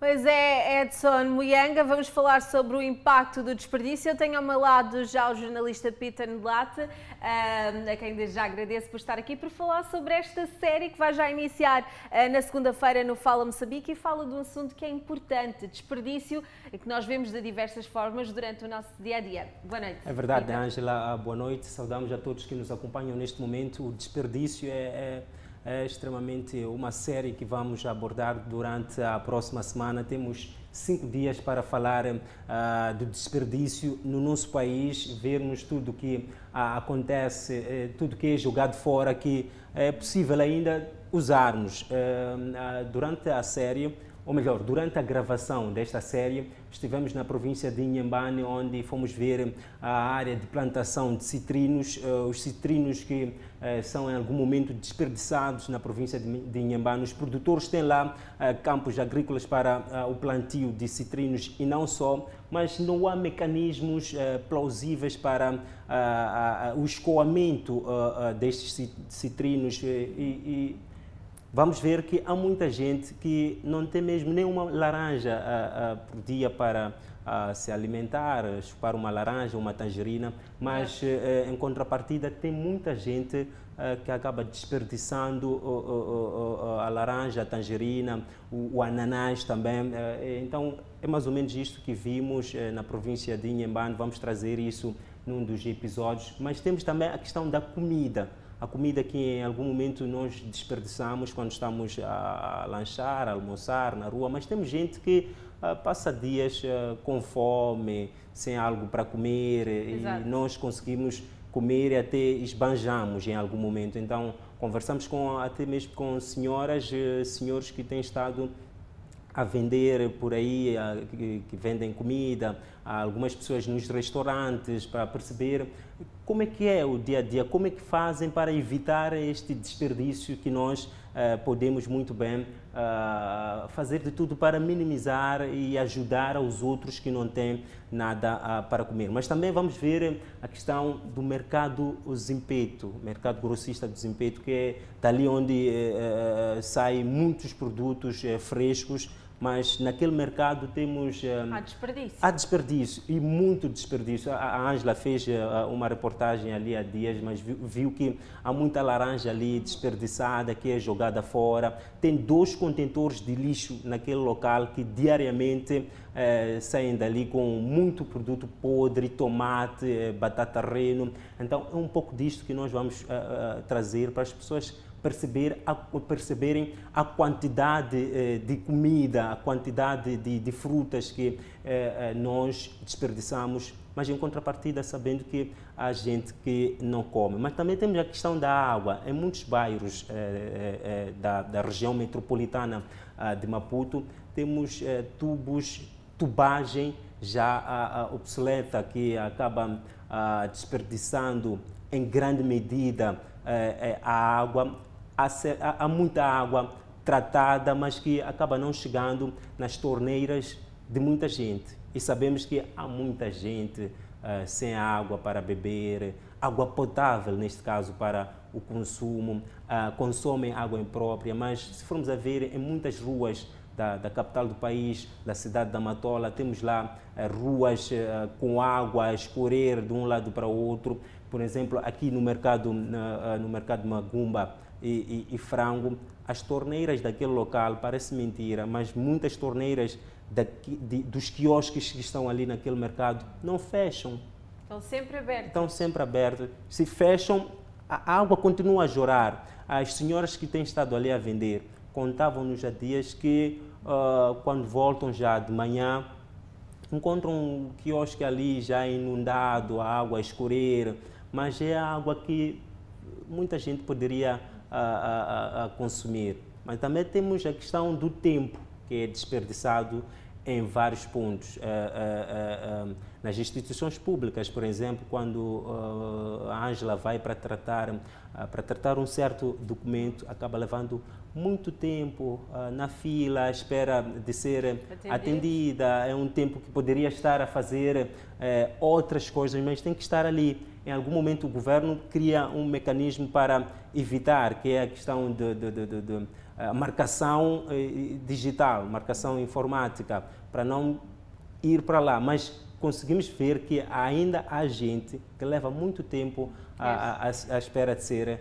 Pois é, Edson Muyanga, vamos falar sobre o impacto do desperdício. Eu tenho ao meu lado já o jornalista Peter Ndlate, a quem desde já agradeço por estar aqui para falar sobre esta série que vai já iniciar ah, na segunda-feira no Fala Moçambique e fala de um assunto que é importante, desperdício, que nós vemos de diversas formas durante o nosso dia a dia. Boa noite.
É verdade, Ângela, boa noite. Saudamos a todos que nos acompanham neste momento. O desperdício é, é é extremamente uma série que vamos abordar durante a próxima semana. Temos cinco dias para falar uh, do desperdício no nosso país, vermos tudo que uh, acontece, uh, tudo que é jogado fora, que é possível ainda usarmos. Eh, durante a série, ou melhor, durante a gravação desta série, estivemos na província de Inhambane, onde fomos ver a área de plantação de citrinos, uh, os citrinos que uh, são em algum momento desperdiçados na província de, Inhambane. Os produtores têm lá uh, campos agrícolas para o plantio de citrinos e não só, mas não há mecanismos plausíveis para o escoamento destes citrinos e vamos ver que há muita gente que não tem mesmo nenhuma laranja uh, uh, por dia para uh, se alimentar, chupar uma laranja, uma tangerina, mas é. em contrapartida tem muita gente que acaba desperdiçando a laranja, a tangerina, o, ananás também. então é mais ou menos isto que vimos na província de Inhambane, vamos trazer isso num dos episódios, mas temos também a questão da comida a comida que em algum momento nós desperdiçamos quando estamos a lanchar, a almoçar na rua, mas temos gente que uh, passa dias uh, com fome, sem algo para comer Exato. e nós conseguimos comer e até esbanjamos em algum momento. Então conversamos com até mesmo com senhoras, uh, senhores que têm estado a vender por aí, que, que vendem comida, algumas pessoas nos restaurantes para perceber como é que é o dia a dia, como é que fazem para evitar este desperdício que nós uh, podemos muito bem uh, fazer de tudo para minimizar e ajudar os outros que não têm nada uh, para comer. Mas também vamos ver a questão do mercado Zimpeto, mercado grossista do Zimpeto, que é dali onde saem muitos produtos frescos mas naquele mercado temos...
Um, há desperdício.
Há desperdício e muito desperdício. A Ângela fez uh, uma reportagem ali há dias, mas viu, viu, que há muita laranja ali desperdiçada, que é jogada fora. Tem dois contentores de lixo naquele local que diariamente uh, saem dali com muito produto podre, tomate, uh, batata reno. Então é um pouco disto que nós vamos trazer para as pessoas perceber a, perceberem a quantidade eh, de comida, a quantidade de, de frutas que eh, eh, nós desperdiçamos, mas em contrapartida sabendo que há gente que não come. Mas também temos a questão da água. Em muitos bairros da, da, região metropolitana ah, de Maputo, temos tubos, tubagem já obsoleta que acaba ah, desperdiçando em grande medida a água há, muita água tratada, mas que acaba não chegando nas torneiras de muita gente. E sabemos que há muita gente uh, sem água para beber, água potável, neste caso, para o consumo, uh, consomem água imprópria, mas se formos a ver em muitas ruas da, da capital do país, da cidade da Matola, temos lá uh, ruas com água a escorrer de um lado para o outro. Por exemplo, aqui no mercado, no mercado Magumba, e, e, e frango, as torneiras daquele local, parece mentira, mas muitas torneiras daqui, de, dos quiosques que estão ali naquele mercado não fecham.
Estão sempre abertas.
Estão sempre abertas. Se fecham, a água continua a jorrar. As senhoras que têm estado ali a vender contavam-nos há dias que uh, quando voltam já de manhã encontram um quiosque ali já inundado, a água a escorrer, mas é água que muita gente poderia uh, uh, consumir. Mas também temos a questão do tempo que é desperdiçado em vários pontos. Uh, uh, uh, nas instituições públicas, por exemplo, quando a Ângela vai para tratar, para tratar um certo documento, acaba levando muito tempo na fila, à espera de ser Atendido. atendida. É um tempo que poderia estar a fazer outras coisas, mas tem que estar ali. Em algum momento o governo cria um mecanismo para evitar, que é a questão de, de, de, de marcação digital, marcação informática para não ir para lá, mas conseguimos ver que ainda há gente que leva muito tempo à, espera de ser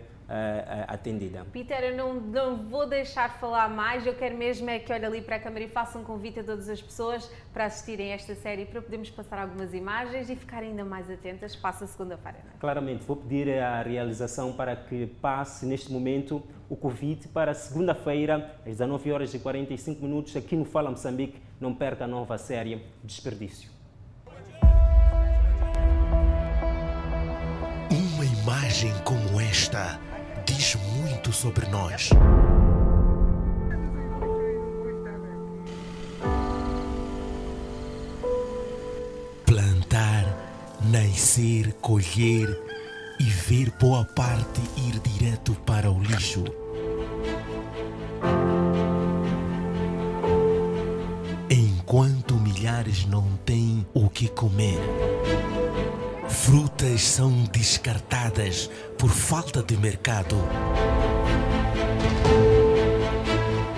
atendida.
Peter, eu não, não vou deixar falar mais, eu quero mesmo é que olhe ali para a câmara e faça um convite a todas as pessoas para assistirem a esta série, para podermos passar algumas imagens e ficar ainda mais atentas. Passa segunda-feira. É?
Claramente, vou pedir à realização para que passe neste momento o convite para segunda-feira, às 19 horas e 45 minutos, aqui no Fala Moçambique. Não perca a nova série Desperdício.
Uma imagem como esta muito sobre nós. Plantar, nascer, colher e ver boa parte ir direto para o lixo. Enquanto milhares não têm o que comer. Frutas são descartadas por falta de mercado.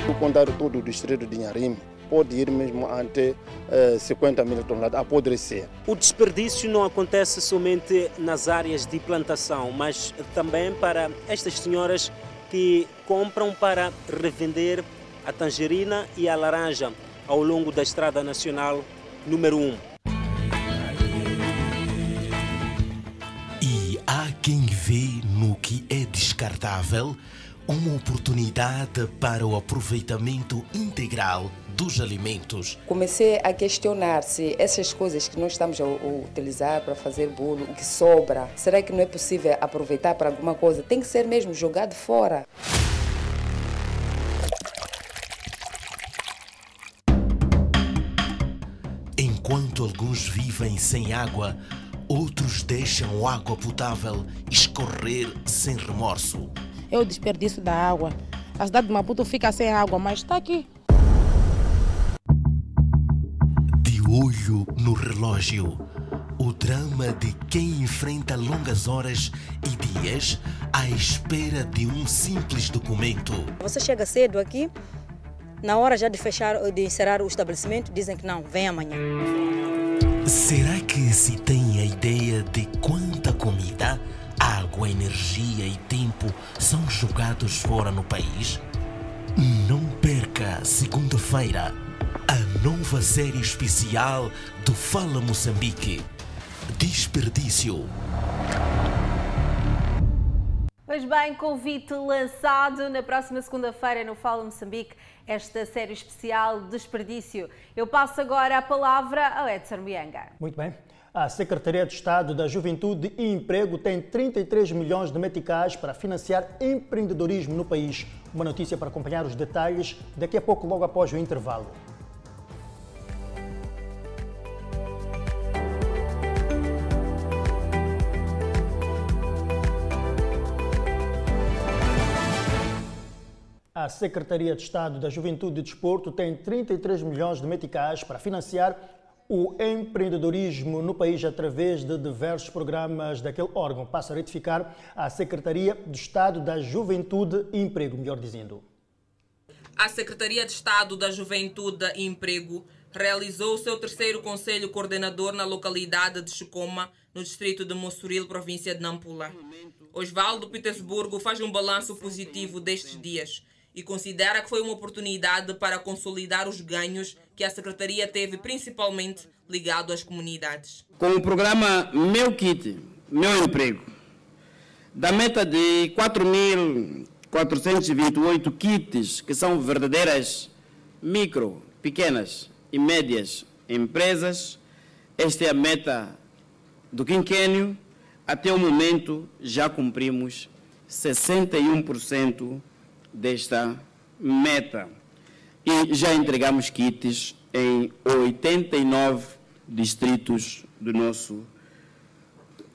O contar todo o distrito de Inharim pode ir mesmo até eh, 50 mil toneladas, apodrecer.
O desperdício não acontece somente nas áreas de plantação, mas também para estas senhoras que compram para revender a tangerina e a laranja ao longo da Estrada Nacional número 1.
Descartável uma oportunidade para o aproveitamento integral dos alimentos.
Comecei a questionar se essas coisas que nós estamos a utilizar para fazer bolo, o que sobra, será que não é possível aproveitar para alguma coisa? Tem que ser mesmo jogado fora.
Enquanto alguns vivem sem água, outros deixam a água potável escorrer sem remorso.
É o desperdício da água. A cidade de Maputo fica sem água, mas está aqui.
De olho no relógio, o drama de quem enfrenta longas horas e dias à espera de um simples documento.
Você chega cedo aqui, na hora já de fechar, de encerrar o estabelecimento, dizem que não, vem amanhã.
Será que se tem a ideia de quanta comida, água, energia e tempo são jogados fora no país? Não perca segunda-feira a nova série especial do Fala Moçambique. Desperdício.
Pois bem, convite lançado na próxima segunda-feira no Fala Moçambique, esta série especial Desperdício. Eu passo agora a palavra ao Edson Mianga.
Muito bem. A Secretaria de Estado da Juventude e Emprego tem 33 milhões de meticais para financiar empreendedorismo no país. Uma notícia para acompanhar os detalhes daqui a pouco, logo após o intervalo. A Secretaria de Estado da Juventude e Desporto tem 33 milhões de meticais para financiar o empreendedorismo no país através de diversos programas daquele órgão. Passa a retificar a Secretaria de Estado da Juventude e Emprego, melhor dizendo.
A Secretaria de Estado da Juventude e Emprego realizou o seu terceiro Conselho Coordenador na localidade de Chocoma, no distrito de Mossoril, província de Nampula. Osvaldo Petersburgo faz um balanço positivo destes dias e considera que foi uma oportunidade para consolidar os ganhos que a Secretaria teve, principalmente ligado às comunidades.
Com o programa Meu Kit, Meu Emprego, da meta de
428 kits que são verdadeiras micro, pequenas e médias empresas. Esta é a meta do quinquênio. Até o momento já cumprimos 61% desta meta e já entregamos kits em 89 distritos do nosso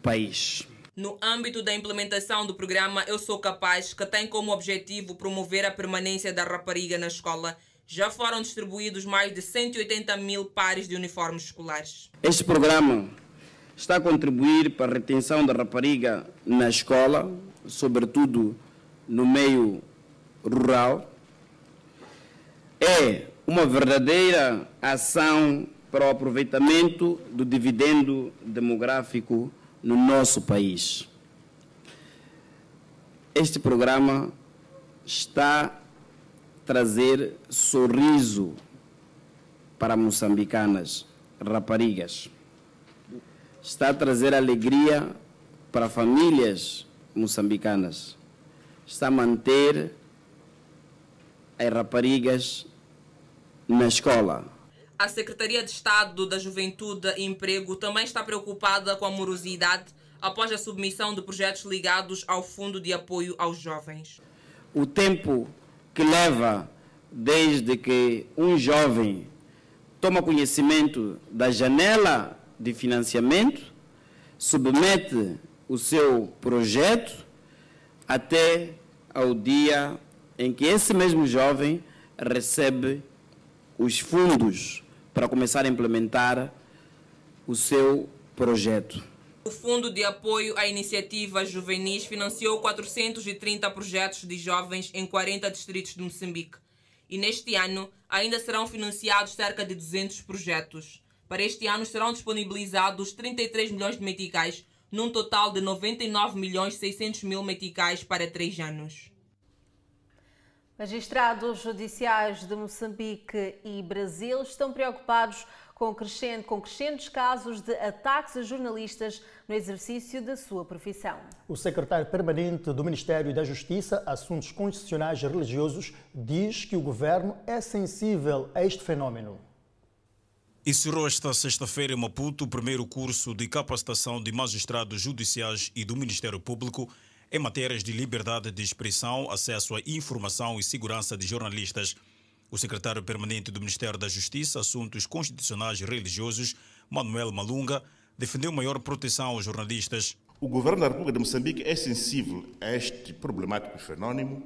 país.
No âmbito da implementação do programa Eu Sou Capaz, que tem como objetivo promover a permanência da rapariga na escola, já foram distribuídos mais de 180 mil pares de uniformes escolares.
Este programa está a contribuir para a retenção da rapariga na escola, sobretudo no meio rural. É uma verdadeira ação para o aproveitamento do dividendo demográfico no nosso país. Este programa está a trazer sorriso para moçambicanas, raparigas. Está a trazer alegria para famílias moçambicanas. Está a manter as raparigas na escola
a Secretaria de Estado da Juventude e Emprego também está preocupada com a morosidade após a submissão de projetos ligados ao Fundo de Apoio aos Jovens.
O tempo que leva desde que um jovem toma conhecimento da janela de financiamento, submete o seu projeto até ao dia em que esse mesmo jovem recebe os fundos para começar a implementar o seu projeto.
O Fundo de Apoio a Iniciativas Juvenis financiou 430 projetos de jovens em 40 distritos de Moçambique. E neste ano ainda serão financiados cerca de 200 projetos. Para este ano serão disponibilizados 33 milhões de meticais, num total de 99 milhões 600 mil meticais para três anos.
Magistrados judiciais de Moçambique e Brasil estão preocupados com, crescente, com crescentes casos de ataques a jornalistas no exercício da sua profissão.
O secretário permanente do Ministério da Justiça, Assuntos Constitucionais e Religiosos, diz que o governo é sensível a este fenômeno.
Encerrou esta sexta-feira em Maputo o primeiro curso de capacitação de magistrados judiciais e do Ministério Público em matérias de liberdade de expressão, acesso à informação e segurança de jornalistas. O secretário permanente do Ministério da Justiça, Assuntos Constitucionais e Religiosos, Manuel Malunga, defendeu maior proteção aos jornalistas.
O governo da República de Moçambique é sensível a este problemático fenômeno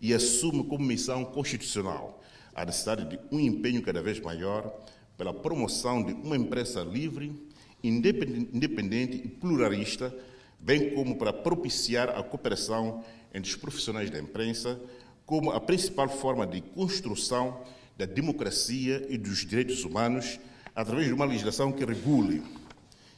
e assume como missão constitucional a necessidade de um empenho cada vez maior pela promoção de uma imprensa livre, independente e pluralista bem como para propiciar a cooperação entre os profissionais da imprensa, como a principal forma de construção da democracia e dos direitos humanos através de uma legislação que regule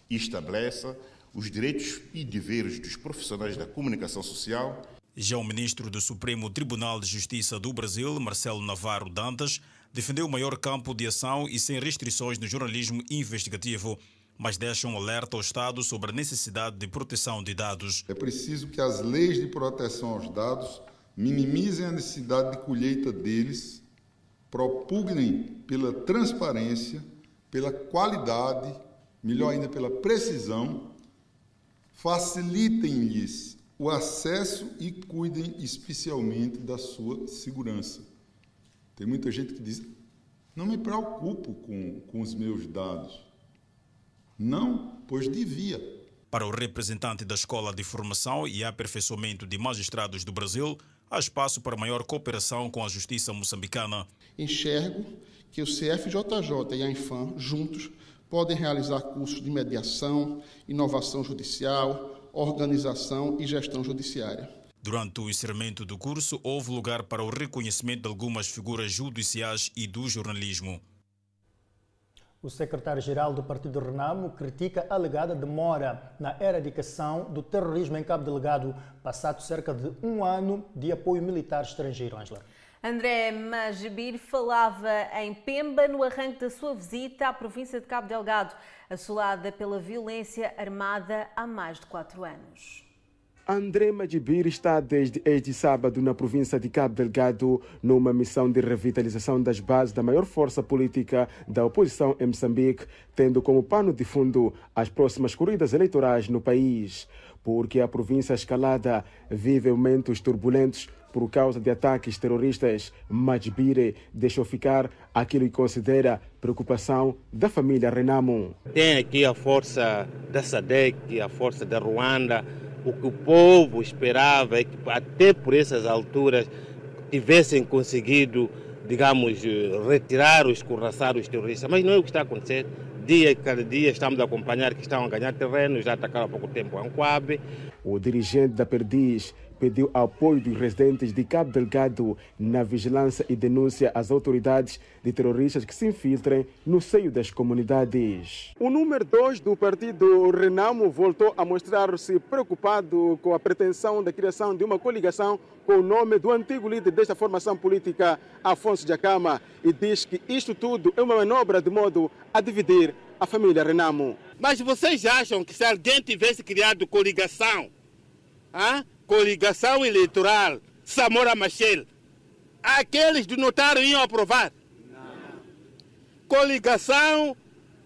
e estabeleça os direitos e deveres dos profissionais da comunicação social.
Já o ministro do Supremo Tribunal de Justiça do Brasil, Marcelo Navarro Dantas, defendeu o maior campo de ação e sem restrições no jornalismo investigativo mas deixam um alerta ao Estado sobre a necessidade de proteção de dados.
É preciso que as leis de proteção aos dados minimizem a necessidade de colheita deles, propugnem pela transparência, pela qualidade, melhor ainda, pela precisão, facilitem-lhes o acesso e cuidem especialmente da sua segurança. Tem muita gente que diz: não me preocupo com, com os meus dados. Não, pois devia.
Para o representante da Escola de Formação e Aperfeiçoamento de Magistrados do Brasil, há espaço para maior cooperação com a justiça moçambicana.
Enxergo que o CFJJ e a Infam, juntos, podem realizar cursos de mediação, inovação judicial, organização e gestão judiciária.
Durante o encerramento do curso, houve lugar para o reconhecimento de algumas figuras judiciais e do jornalismo.
O secretário-geral do Partido Renamo critica a alegada demora na erradicação do terrorismo em Cabo Delegado, passado cerca de um ano de apoio militar estrangeiro. Angela.
André Majibir falava em Pemba no arranque da sua visita à província de Cabo Delgado, assolada pela violência armada há mais de quatro anos.
André Majibir está desde este sábado na província de Cabo Delgado numa missão de revitalização das bases da maior força política da oposição em Moçambique, tendo como pano de fundo as próximas corridas eleitorais no país. Porque a província escalada vive momentos turbulentos por causa de ataques terroristas, Majibire deixou ficar aquilo que considera preocupação da família Renamo.
Tem aqui a força da SADEC, a força da Ruanda, o que o povo esperava é que até por essas alturas tivessem conseguido, digamos, retirar ou escorraçar os terroristas. Mas não é o que está acontecendo. Dia cada dia estamos a acompanhar que estão a ganhar terreno, já atacaram há pouco tempo Anquabe.
O dirigente da Perdiz pediu apoio dos residentes de Cabo Delgado na vigilância e denúncia às autoridades de terroristas que se infiltrem no seio das comunidades. O número 2 do partido Renamo voltou a mostrar-se preocupado com a pretensão da criação de uma coligação com o nome do antigo líder desta formação política, Afonso Jacama, e diz que isto tudo é uma manobra de modo a dividir a família Renamo.
Mas vocês acham que se alguém tivesse criado coligação, ah? Coligação eleitoral Samora Machel, aqueles do notário iam aprovar? Não. Coligação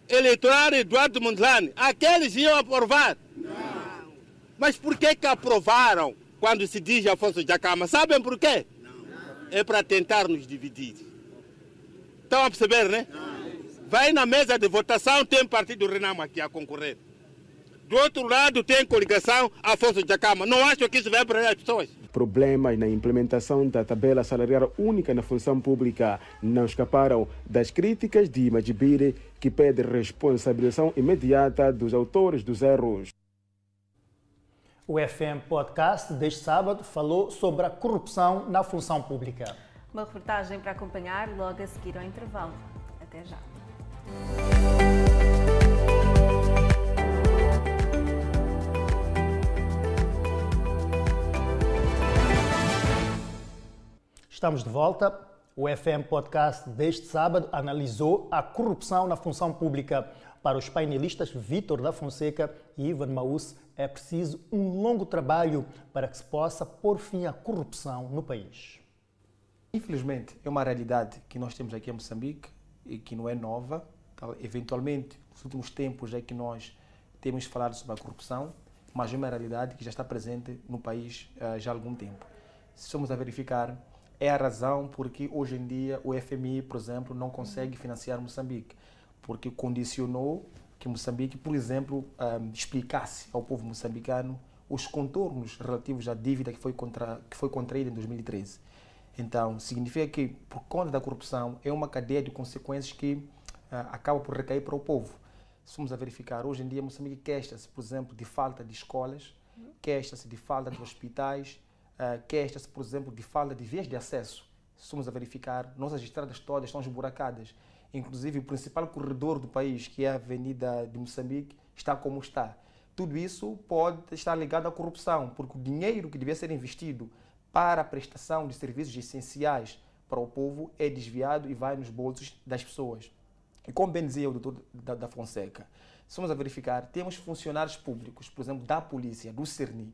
eleitoral Eduardo Mondlane, aqueles iam aprovar? Não. Mas por que que aprovaram quando se diz Afonso Jacama? Sabem por quê? Não. É para tentar nos dividir. Estão a perceber, né? Vai na mesa de votação, tem partido Renamo aqui a concorrer. Do outro lado tem coligação Afonso Jacama. Não acho que isso vai para as pessoas.
Problemas na implementação da tabela salarial única na função pública não escaparam das críticas de Majibire, que pede responsabilização imediata dos autores dos erros.
O FM Podcast deste sábado falou sobre a corrupção na função pública.
Uma reportagem para acompanhar logo a seguir ao intervalo. Até já.
Estamos de volta. O FM Podcast deste sábado analisou a corrupção na função pública. Para os painelistas Vítor da Fonseca e Ivan Maus, é preciso um longo trabalho para que se possa pôr fim à corrupção no país.
Infelizmente, é uma realidade que nós temos aqui em Moçambique e que não é nova. Eventualmente, nos últimos tempos é que nós temos falado sobre a corrupção, mas é uma realidade que já está presente no país uh, já há algum tempo. Se formos a verificar, é a razão porque hoje em dia o FMI, por exemplo, não consegue financiar Moçambique, porque condicionou que Moçambique, por exemplo, um, explicasse ao povo moçambicano os contornos relativos à dívida que foi, contra, que foi contraída em 2013. Então, significa que, por conta da corrupção, é uma cadeia de consequências que uh, acaba por recair para o povo. Se formos a verificar, hoje em dia Moçambique queixa-se, por exemplo, de falta de escolas, queixa-se de falta de hospitais, uh, queixa-se, por exemplo, de falta de vias de acesso. Se formos a verificar, nossas estradas todas estão esburacadas. Inclusive, o principal corredor do país, que é a Avenida de Moçambique, está como está. Tudo isso pode estar ligado à corrupção, porque o dinheiro que devia ser investido para a prestação de serviços essenciais para o povo é desviado e vai nos bolsos das pessoas. E como bem dizia o doutor da, Fonseca, se formos a verificar, temos funcionários públicos, por exemplo, da polícia, do CERNIC,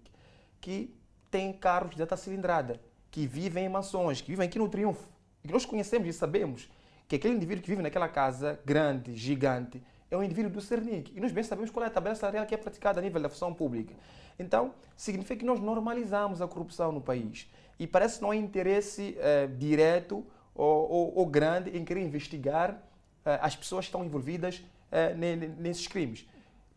que têm carros de alta cilindrada, que vivem em mansões, que vivem aqui no Triunfo. E nós conhecemos e sabemos que aquele indivíduo que vive naquela casa grande, gigante, é um indivíduo do CERNIC. E nós bem sabemos qual é a tabela salarial que é praticada a nível da função pública. Então, significa que nós normalizamos a corrupção no país. E parece que não há interesse eh, direto ou, ou, ou, grande em querer investigar eh, as pessoas que estão envolvidas eh, nesses crimes.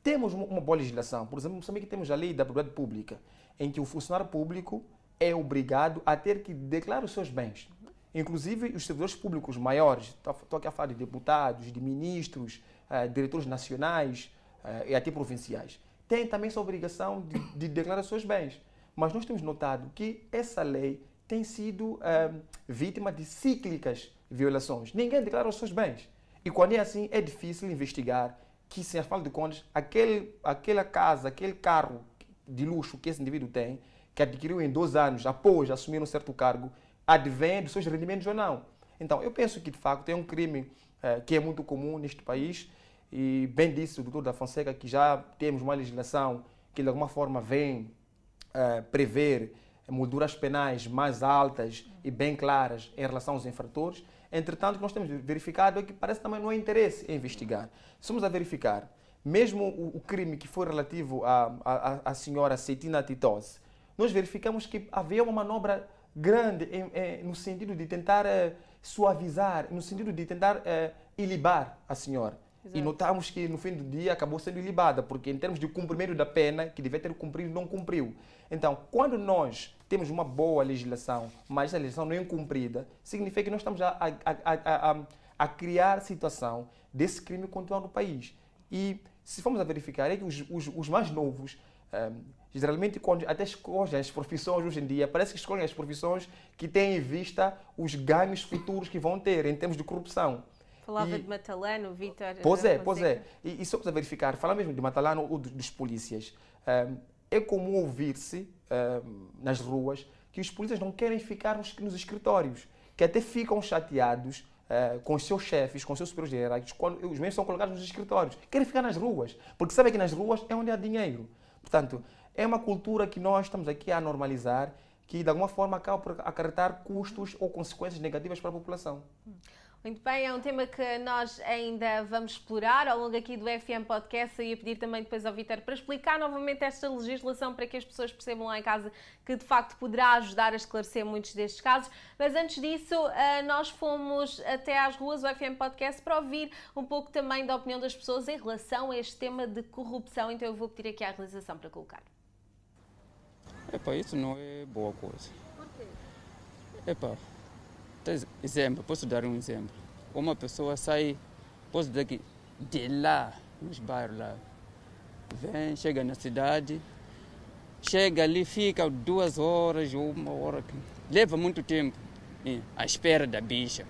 Temos uma boa legislação. Por exemplo, em Moçambique temos a lei da propriedade pública, em que o funcionário público é obrigado a ter que declarar os seus bens. Inclusive, os servidores públicos maiores, estou aqui a falar de deputados, de ministros, uh, diretores nacionais uh, e até provinciais, têm também essa obrigação de, de, declarar os seus bens. Mas nós temos notado que essa lei tem sido uh, vítima de cíclicas violações. Ninguém declara os seus bens. E quando é assim, é difícil investigar que, sem afinal de contas, aquele, aquela casa, aquele carro de luxo que esse indivíduo tem, que adquiriu em dois anos após assumir um certo cargo, advém dos seus rendimentos ou não. Então, eu penso que, de facto, é um crime eh, que é muito comum neste país e, bem disse o doutor da Fonseca, que já temos uma legislação que, de alguma forma, vem uh, prever molduras penais mais altas e bem claras em relação aos infratores. Entretanto, o que nós temos verificado é que parece também não há interesse em investigar. Se a verificar, mesmo o, o crime que foi relativo à, senhora Cetina Titose, nós verificamos que havia uma manobra grande em, em, no sentido de tentar uh, suavizar, no sentido de tentar uh, ilibar a senhora. Exato. E notamos que no fim do dia acabou sendo ilibada, porque em termos de cumprimento da pena, que devia ter cumprido, não cumpriu. Então, quando nós temos uma boa legislação, mas a legislação não é cumprida, significa que nós estamos a, a, a, a criar situação desse crime continuar no país. E se formos a verificar, é que os, os, os mais novos, um, ehm, geralmente quando até escolhem as profissões hoje em dia, parece que escolhem as profissões que têm em vista os ganhos futuros que vão ter em termos de corrupção.
Falava e, de Matalano, Vitor.
Pois é, pois é. E, e só para verificar, falar mesmo de Matalano ou dos, dos polícias, um, é comum ouvir-se um, nas ruas que os polícias não querem ficar nos, nos escritórios, que até ficam chateados uh, com os seus chefes, com os seus superiores hierárquicos, quando os mesmos são colocados nos escritórios. Querem ficar nas ruas, porque sabem que nas ruas é onde há dinheiro. Portanto, é uma cultura que nós estamos aqui a normalizar, que de alguma forma acaba por acarretar custos ou consequências negativas para a população.
Hum. Muito bem, é um tema que nós ainda vamos explorar ao longo aqui do FM Podcast. Eu ia pedir também depois ao Vitor para explicar novamente esta legislação para que as pessoas percebam lá em casa que de facto poderá ajudar a esclarecer muitos destes casos. Mas antes disso, eh, nós fomos até às ruas do FM Podcast para ouvir um pouco também da opinião das pessoas em relação a este tema de corrupção. Então eu vou pedir aqui à realização para colocar.
Epá, isso não é boa coisa.
Por quê?
Epá, exemplo, posso dar um exemplo. Uma pessoa sai, posso dizer que de lá, nos bairros lá, vem, chega na cidade, chega ali, fica duas horas uma hora, leva muito tempo à espera da bicha.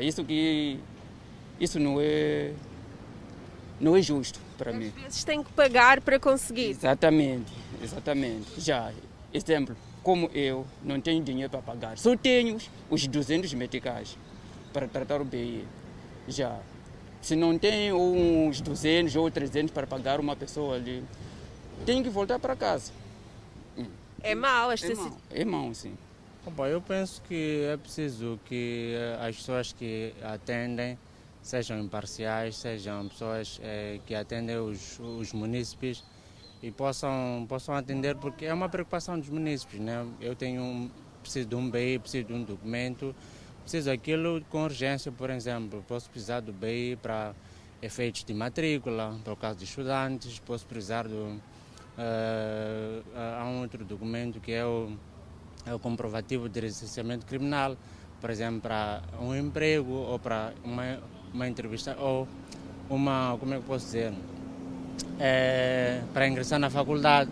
Isso que isso não é não é justo para
Às
mim.
Às vezes tem que pagar para conseguir.
Exatamente, exatamente. Já, exemplo, como eu não tenho dinheiro para pagar, só tenho os 200 meticais para tratar o BI. Já, se não tenho uns 200 ou 300 para pagar uma pessoa ali, tenho que voltar para casa.
É mau esta
é mau, é mau sim.
Opa, eu penso que é preciso que eh, as pessoas que atendem sejam imparciais, sejam pessoas eh, que atendem os, os munícipes e possam, possam atender, porque é uma preocupação dos munícipes. Né? Eu tenho um, preciso de um BI, preciso de um documento, preciso daquilo com urgência, por exemplo. Posso precisar do BI para efeitos de matrícula, para o caso de estudantes, posso precisar do. Uh, há um outro documento que é o, é o comprovativo de licenciamento criminal, por exemplo, para um emprego ou para uma, uma entrevista ou uma, como é que posso dizer, é, para ingressar na faculdade.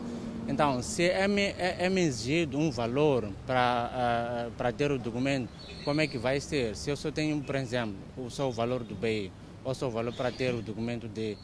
Então, se é é, é exigido um valor para, uh, para ter o documento, como é que vai ser? Se eu só tenho, por exemplo, só o valor do BI, ou só o valor para ter o documento de,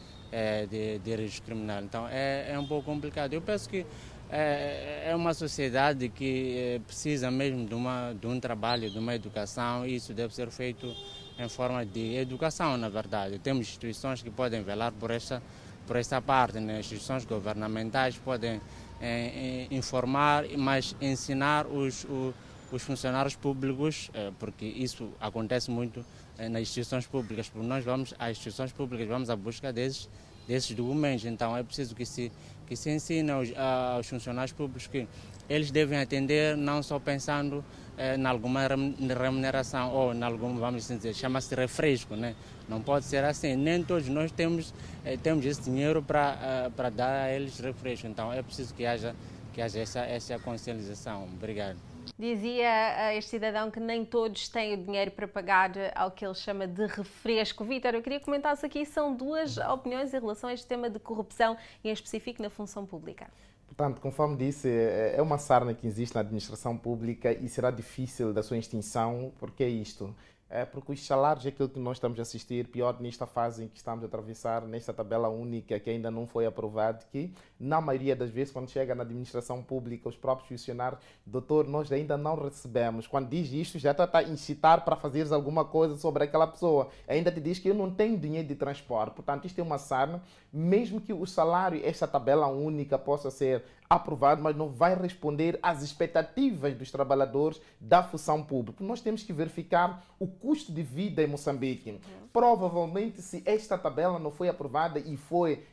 de, de registro criminal. Então, é, é um pouco complicado. Eu penso que é, uma sociedade que precisa mesmo de, uma, de um trabalho, de uma educação, e isso deve ser feito em forma de educação, na verdade. Temos instituições que podem velar por esta por esta parte, né? instituições governamentais podem é, informar, mas ensinar os, os, os funcionários públicos, é, porque isso acontece muito é, nas instituições públicas, porque nós vamos às instituições públicas, vamos à busca desses, desses documentos, então é preciso que se, que se ensine aos, aos funcionários públicos que eles devem atender não só pensando em alguma remuneração ou em algum, vamos dizer, chama-se refresco, né? Não pode ser assim. Nem todos nós temos, eh, temos esse dinheiro para eh, para dar a eles refresco. Então é preciso que haja, que haja essa, essa consciencialização. Obrigado.
Dizia este cidadão que nem todos têm o dinheiro para pagar ao que ele chama de refresco. Vítor, eu queria comentar-se aqui, são duas opiniões em relação a este tema de corrupção, em específico na função pública.
Portanto, conforme disse, é uma sarna que existe na administração pública e será difícil da sua extinção, porque é isto. É, porque os salários é aquilo que nós estamos a assistir, pior nesta fase em que estamos a atravessar, nesta tabela única que ainda não foi aprovada, que na maioria das vezes, quando chega na administração pública, os próprios funcionários, doutor, nós ainda não recebemos. Quando diz isto, já está a incitar para fazeres alguma coisa sobre aquela pessoa. Ainda te diz que eu não tenho dinheiro de transporte. Portanto, isto é uma sarna, mesmo que o salário, esta tabela única, possa ser aprovado, mas não vai responder às expectativas dos trabalhadores da função pública. Nós temos que verificar o custo de vida em Moçambique. Provavelmente, se esta tabela não foi aprovada e foi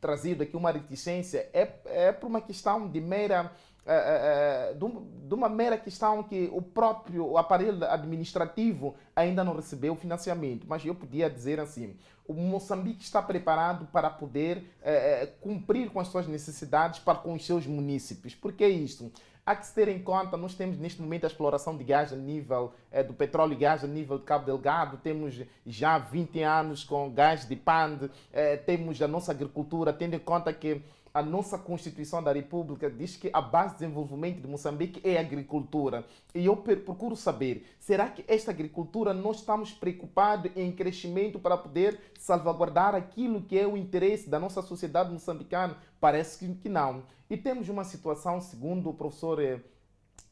trazido aqui uma reticência, é, é por uma questão de mera é, é, de uma mera questão que o próprio aparelho administrativo ainda não recebeu financiamento. Mas eu podia dizer assim: o Moçambique está preparado para poder é, cumprir com as suas necessidades para com os seus munícipes. Por que isto? Há que se ter em conta, nós temos neste momento a exploração de gás a nível é, do petróleo e gás a nível de Cabo Delgado, temos já 20 anos com gás de PAND, é, temos a nossa agricultura, tendo em conta que a nossa Constituição da República diz que a base de desenvolvimento de Moçambique é a agricultura. E eu procuro saber, será que esta agricultura nós estamos preocupados em crescimento para poder salvaguardar aquilo que é o interesse da nossa sociedade moçambicana? Parece que não. E temos uma situação, segundo o professor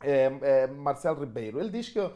é, é, Marcelo Ribeiro, ele diz que uh, uh,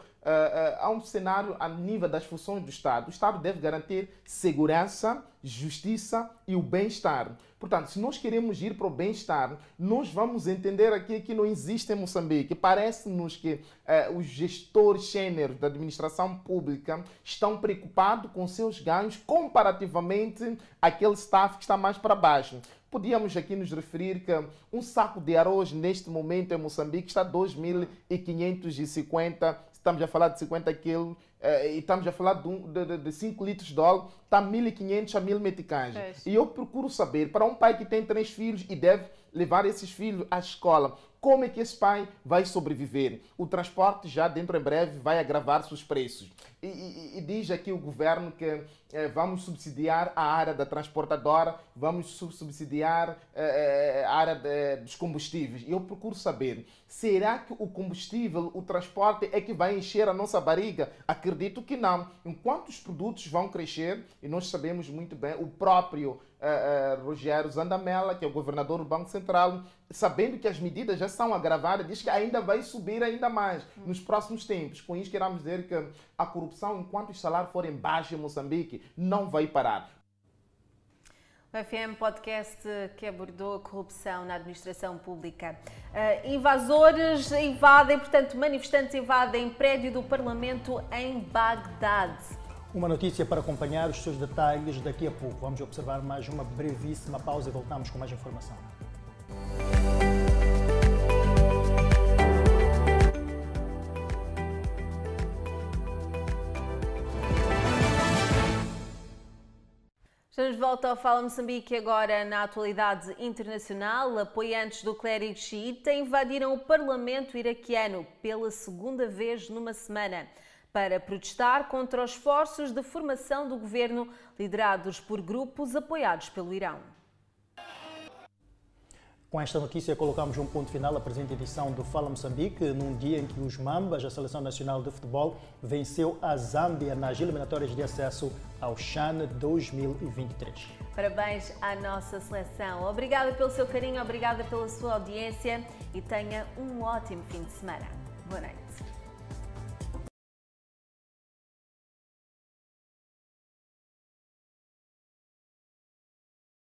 há um cenário a nível das funções do Estado. O Estado deve garantir segurança, justiça e o bem-estar. Portanto, se nós queremos ir para o bem-estar, nós vamos entender aqui que não existe em Moçambique. Parece-nos que eh, os gestores sêniores da administração pública estão preocupados com seus ganhos comparativamente àquele staff que está mais para baixo. Podíamos aqui nos referir que um saco de arroz neste momento em Moçambique está a 2.550, estamos a falar de 50 quilos, eh, e estamos a falar de, um, de, de 5 litros de óleo, está 1.500 a 1.000 meticais. É e eu procuro saber, para um pai que tem três filhos e deve levar esses filhos à escola, como é que esse pai vai sobreviver? O transporte já dentro em breve vai agravar seus preços. E, e, e diz aqui o governo que eh, vamos subsidiar a área da transportadora, vamos subsidiar eh, a área de, dos combustíveis. E eu procuro saber, será que o combustível, o transporte é que vai encher a nossa barriga? Acredito que não. Enquanto os produtos vão crescer, e nós sabemos muito bem, o próprio Rogério Zandamela, que é o governador do Banco Central, sabendo que as medidas já são agravadas, diz que ainda vai subir ainda mais nos próximos tempos. Com isso, queremos dizer que a corrupção, enquanto os salários forem baixos em Moçambique, não vai parar.
O FM Podcast que abordou a corrupção na administração pública. Uh, invasores invadem, portanto, manifestantes invadem prédio do Parlamento em Bagdad.
Uma notícia para acompanhar os seus detalhes daqui a pouco. Vamos observar mais uma brevíssima pausa e voltamos com mais informação.
Estamos de volta ao Fala Moçambique agora na atualidade internacional. Apoiantes do clérigo xiita invadiram o parlamento iraquiano pela segunda vez numa semana para protestar contra os esforços de formação do governo liderados por grupos apoiados pelo Irão.
Com esta notícia, colocamos um ponto final à presente edição do Fala Moçambique, num dia em que os Mambas, a Seleção Nacional de Futebol, venceu a Zâmbia nas eliminatórias de acesso ao CHAN 2023.
Parabéns à nossa seleção. Obrigada pelo seu carinho, obrigada pela sua audiência e tenha um ótimo fim de semana. Boa noite.